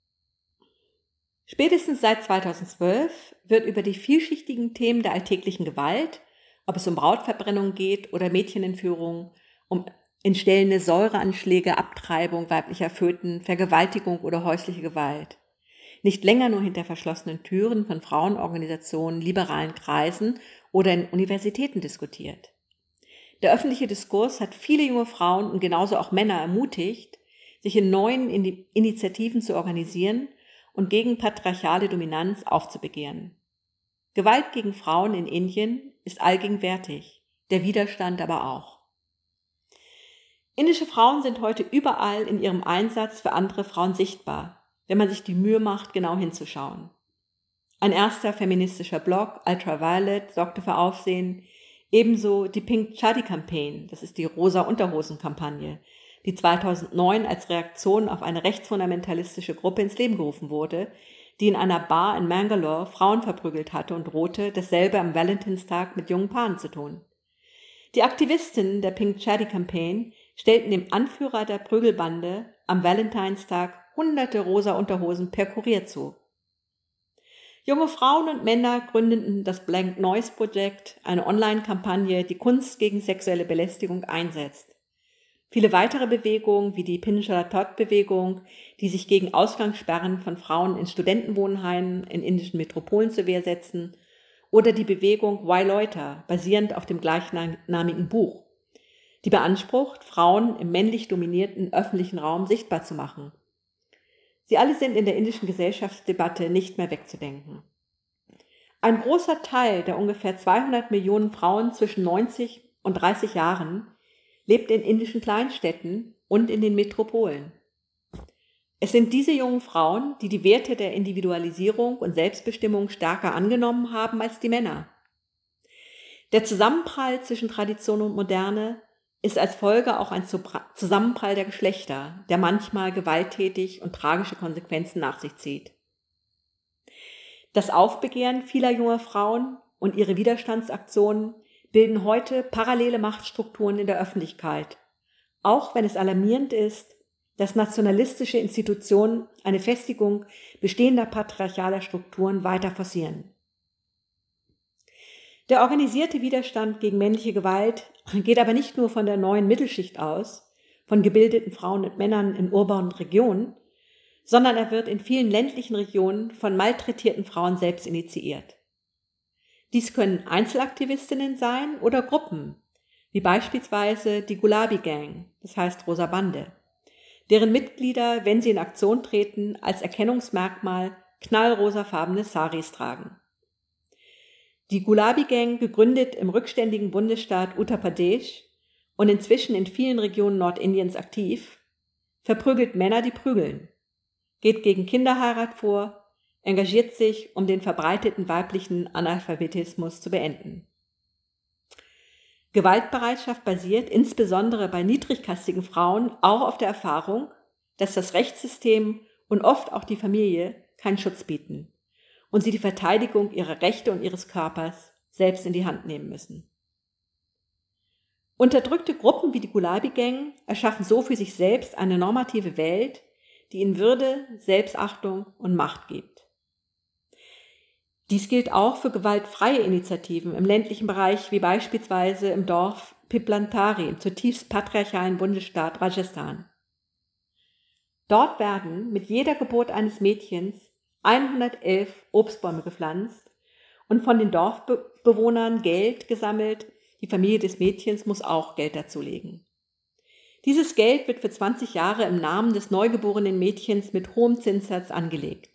Spätestens seit 2012 wird über die vielschichtigen Themen der alltäglichen Gewalt, ob es um Brautverbrennung geht oder Mädchenentführung, um entstellende Säureanschläge, Abtreibung weiblicher Föten, Vergewaltigung oder häusliche Gewalt, nicht länger nur hinter verschlossenen Türen von Frauenorganisationen, liberalen Kreisen oder in Universitäten diskutiert. Der öffentliche Diskurs hat viele junge Frauen und genauso auch Männer ermutigt, sich in neuen Initiativen zu organisieren und gegen patriarchale Dominanz aufzubegehren. Gewalt gegen Frauen in Indien ist allgegenwärtig, der Widerstand aber auch. Indische Frauen sind heute überall in ihrem Einsatz für andere Frauen sichtbar, wenn man sich die Mühe macht, genau hinzuschauen. Ein erster feministischer Blog, Ultraviolet, sorgte für Aufsehen, ebenso die Pink Chadi Campaign, das ist die rosa Unterhosen Kampagne, die 2009 als Reaktion auf eine rechtsfundamentalistische Gruppe ins Leben gerufen wurde, die in einer Bar in Mangalore Frauen verprügelt hatte und drohte, dasselbe am Valentinstag mit jungen Paaren zu tun. Die Aktivistinnen der Pink Chadi Campaign stellten dem Anführer der Prügelbande am Valentinstag hunderte rosa Unterhosen per Kurier zu. Junge Frauen und Männer gründeten das Blank Noise Projekt, eine Online-Kampagne, die Kunst gegen sexuelle Belästigung einsetzt. Viele weitere Bewegungen, wie die Pinchalatot-Bewegung, die sich gegen Ausgangssperren von Frauen in Studentenwohnheimen in indischen Metropolen zur Wehr setzen, oder die Bewegung Why Loiter, basierend auf dem gleichnamigen Buch, die beansprucht, Frauen im männlich dominierten öffentlichen Raum sichtbar zu machen. Sie alle sind in der indischen Gesellschaftsdebatte nicht mehr wegzudenken. Ein großer Teil der ungefähr 200 Millionen Frauen zwischen 90 und 30 Jahren lebt in indischen Kleinstädten und in den Metropolen. Es sind diese jungen Frauen, die die Werte der Individualisierung und Selbstbestimmung stärker angenommen haben als die Männer. Der Zusammenprall zwischen Tradition und Moderne ist als Folge auch ein Zusammenprall der Geschlechter, der manchmal gewalttätig und tragische Konsequenzen nach sich zieht. Das Aufbegehren vieler junger Frauen und ihre Widerstandsaktionen bilden heute parallele Machtstrukturen in der Öffentlichkeit, auch wenn es alarmierend ist, dass nationalistische Institutionen eine Festigung bestehender patriarchaler Strukturen weiter forcieren. Der organisierte Widerstand gegen männliche Gewalt geht aber nicht nur von der neuen Mittelschicht aus, von gebildeten Frauen und Männern in urbanen Regionen, sondern er wird in vielen ländlichen Regionen von malträtierten Frauen selbst initiiert. Dies können Einzelaktivistinnen sein oder Gruppen, wie beispielsweise die Gulabi Gang, das heißt Rosa Bande, deren Mitglieder, wenn sie in Aktion treten, als Erkennungsmerkmal knallrosafarbene Saris tragen. Die Gulabi Gang, gegründet im rückständigen Bundesstaat Uttar Pradesh und inzwischen in vielen Regionen Nordindiens aktiv, verprügelt Männer, die prügeln, geht gegen Kinderheirat vor engagiert sich, um den verbreiteten weiblichen Analphabetismus zu beenden. Gewaltbereitschaft basiert insbesondere bei niedrigkastigen Frauen auch auf der Erfahrung, dass das Rechtssystem und oft auch die Familie keinen Schutz bieten und sie die Verteidigung ihrer Rechte und ihres Körpers selbst in die Hand nehmen müssen. Unterdrückte Gruppen wie die Gulabi-Gang erschaffen so für sich selbst eine normative Welt, die ihnen Würde, Selbstachtung und Macht gibt. Dies gilt auch für gewaltfreie Initiativen im ländlichen Bereich, wie beispielsweise im Dorf Piplantari im zutiefst patriarchalen Bundesstaat Rajasthan. Dort werden mit jeder Geburt eines Mädchens 111 Obstbäume gepflanzt und von den Dorfbewohnern Geld gesammelt. Die Familie des Mädchens muss auch Geld dazulegen. Dieses Geld wird für 20 Jahre im Namen des neugeborenen Mädchens mit hohem Zinssatz angelegt.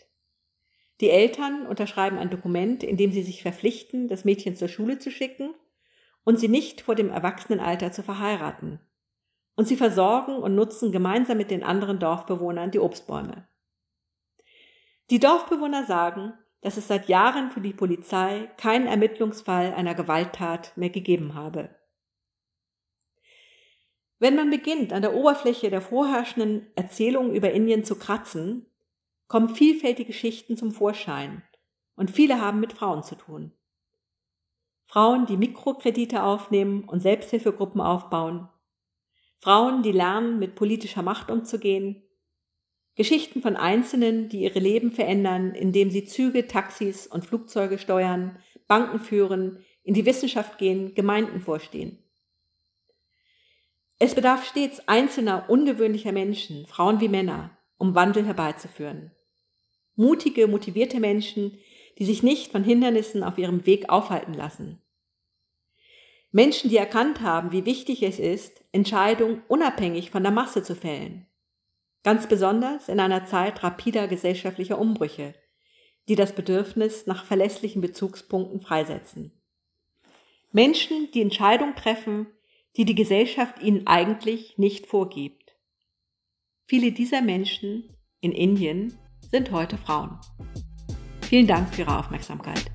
Die Eltern unterschreiben ein Dokument, in dem sie sich verpflichten, das Mädchen zur Schule zu schicken und sie nicht vor dem Erwachsenenalter zu verheiraten. Und sie versorgen und nutzen gemeinsam mit den anderen Dorfbewohnern die Obstbäume. Die Dorfbewohner sagen, dass es seit Jahren für die Polizei keinen Ermittlungsfall einer Gewalttat mehr gegeben habe. Wenn man beginnt, an der Oberfläche der vorherrschenden Erzählungen über Indien zu kratzen, kommen vielfältige Schichten zum Vorschein und viele haben mit Frauen zu tun. Frauen, die Mikrokredite aufnehmen und Selbsthilfegruppen aufbauen, Frauen, die lernen, mit politischer Macht umzugehen, Geschichten von Einzelnen, die ihre Leben verändern, indem sie Züge, Taxis und Flugzeuge steuern, Banken führen, in die Wissenschaft gehen, Gemeinden vorstehen. Es bedarf stets einzelner, ungewöhnlicher Menschen, Frauen wie Männer, um Wandel herbeizuführen. Mutige, motivierte Menschen, die sich nicht von Hindernissen auf ihrem Weg aufhalten lassen. Menschen, die erkannt haben, wie wichtig es ist, Entscheidungen unabhängig von der Masse zu fällen. Ganz besonders in einer Zeit rapider gesellschaftlicher Umbrüche, die das Bedürfnis nach verlässlichen Bezugspunkten freisetzen. Menschen, die Entscheidungen treffen, die die Gesellschaft ihnen eigentlich nicht vorgibt. Viele dieser Menschen in Indien sind heute Frauen. Vielen Dank für Ihre Aufmerksamkeit.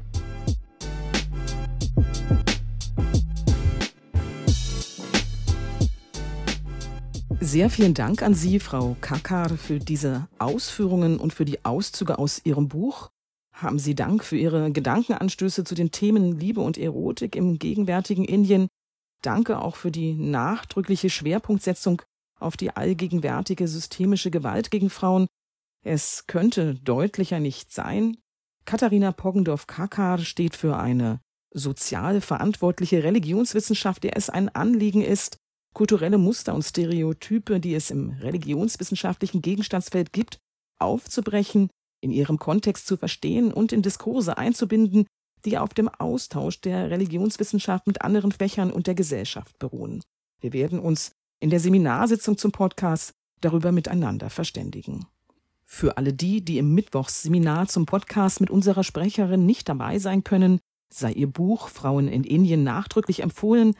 Sehr vielen Dank an Sie, Frau Kakar, für diese Ausführungen und für die Auszüge aus Ihrem Buch. Haben Sie Dank für Ihre Gedankenanstöße zu den Themen Liebe und Erotik im gegenwärtigen Indien. Danke auch für die nachdrückliche Schwerpunktsetzung auf die allgegenwärtige systemische Gewalt gegen Frauen. Es könnte deutlicher nicht sein. Katharina Poggendorf-Kakar steht für eine sozial verantwortliche Religionswissenschaft, der es ein Anliegen ist, kulturelle Muster und Stereotype, die es im religionswissenschaftlichen Gegenstandsfeld gibt, aufzubrechen, in ihrem Kontext zu verstehen und in Diskurse einzubinden, die auf dem Austausch der Religionswissenschaft mit anderen Fächern und der Gesellschaft beruhen. Wir werden uns in der Seminarsitzung zum Podcast darüber miteinander verständigen. Für alle die, die im Mittwochsseminar zum Podcast mit unserer Sprecherin nicht dabei sein können, sei ihr Buch Frauen in Indien nachdrücklich empfohlen,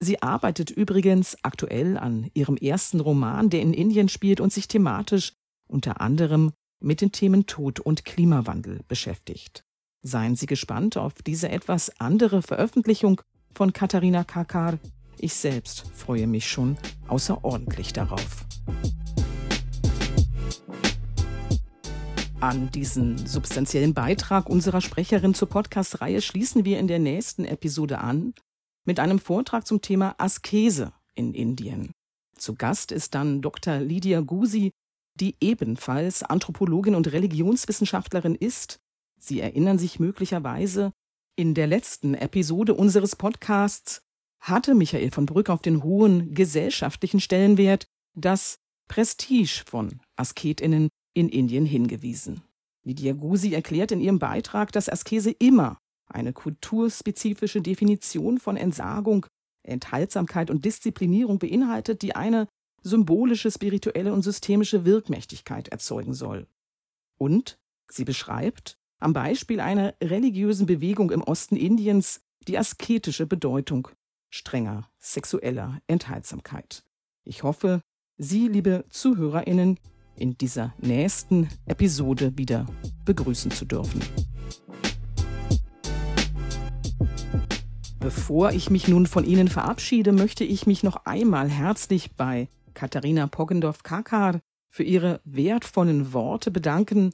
Sie arbeitet übrigens aktuell an ihrem ersten Roman, der in Indien spielt und sich thematisch unter anderem mit den Themen Tod und Klimawandel beschäftigt. Seien Sie gespannt auf diese etwas andere Veröffentlichung von Katharina Kakar. Ich selbst freue mich schon außerordentlich darauf. An diesen substanziellen Beitrag unserer Sprecherin zur Podcast-Reihe schließen wir in der nächsten Episode an mit einem Vortrag zum Thema Askese in Indien. Zu Gast ist dann Dr. Lydia Gusi, die ebenfalls Anthropologin und Religionswissenschaftlerin ist. Sie erinnern sich möglicherweise, in der letzten Episode unseres Podcasts hatte Michael von Brück auf den hohen gesellschaftlichen Stellenwert das Prestige von Asketinnen in Indien hingewiesen. Lydia Gusi erklärt in ihrem Beitrag, dass Askese immer eine kulturspezifische Definition von Entsagung, Enthaltsamkeit und Disziplinierung beinhaltet, die eine symbolische, spirituelle und systemische Wirkmächtigkeit erzeugen soll. Und sie beschreibt am Beispiel einer religiösen Bewegung im Osten Indiens die asketische Bedeutung strenger sexueller Enthaltsamkeit. Ich hoffe, Sie, liebe Zuhörerinnen, in dieser nächsten Episode wieder begrüßen zu dürfen. Bevor ich mich nun von Ihnen verabschiede, möchte ich mich noch einmal herzlich bei Katharina Poggendorf-Kakar für ihre wertvollen Worte bedanken.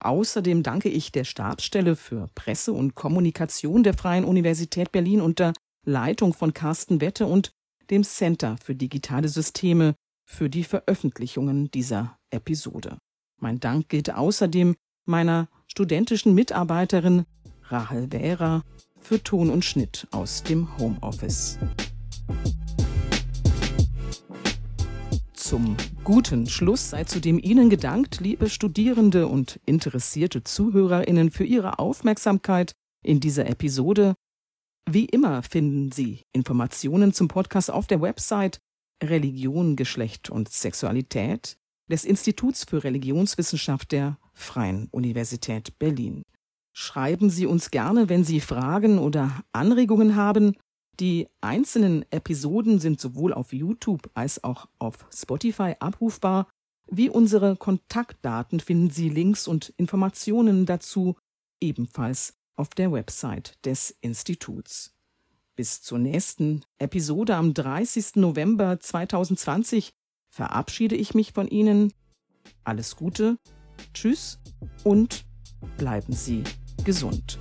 Außerdem danke ich der Stabsstelle für Presse und Kommunikation der Freien Universität Berlin unter Leitung von Carsten Wette und dem Center für digitale Systeme für die Veröffentlichungen dieser Episode. Mein Dank gilt außerdem meiner studentischen Mitarbeiterin Rahel Währer für Ton und Schnitt aus dem Homeoffice. Zum guten Schluss sei zudem Ihnen gedankt, liebe Studierende und interessierte Zuhörerinnen, für Ihre Aufmerksamkeit in dieser Episode. Wie immer finden Sie Informationen zum Podcast auf der Website Religion, Geschlecht und Sexualität des Instituts für Religionswissenschaft der Freien Universität Berlin. Schreiben Sie uns gerne, wenn Sie Fragen oder Anregungen haben. Die einzelnen Episoden sind sowohl auf YouTube als auch auf Spotify abrufbar. Wie unsere Kontaktdaten finden Sie Links und Informationen dazu ebenfalls auf der Website des Instituts. Bis zur nächsten Episode am 30. November 2020 verabschiede ich mich von Ihnen. Alles Gute, tschüss und bleiben Sie gesund.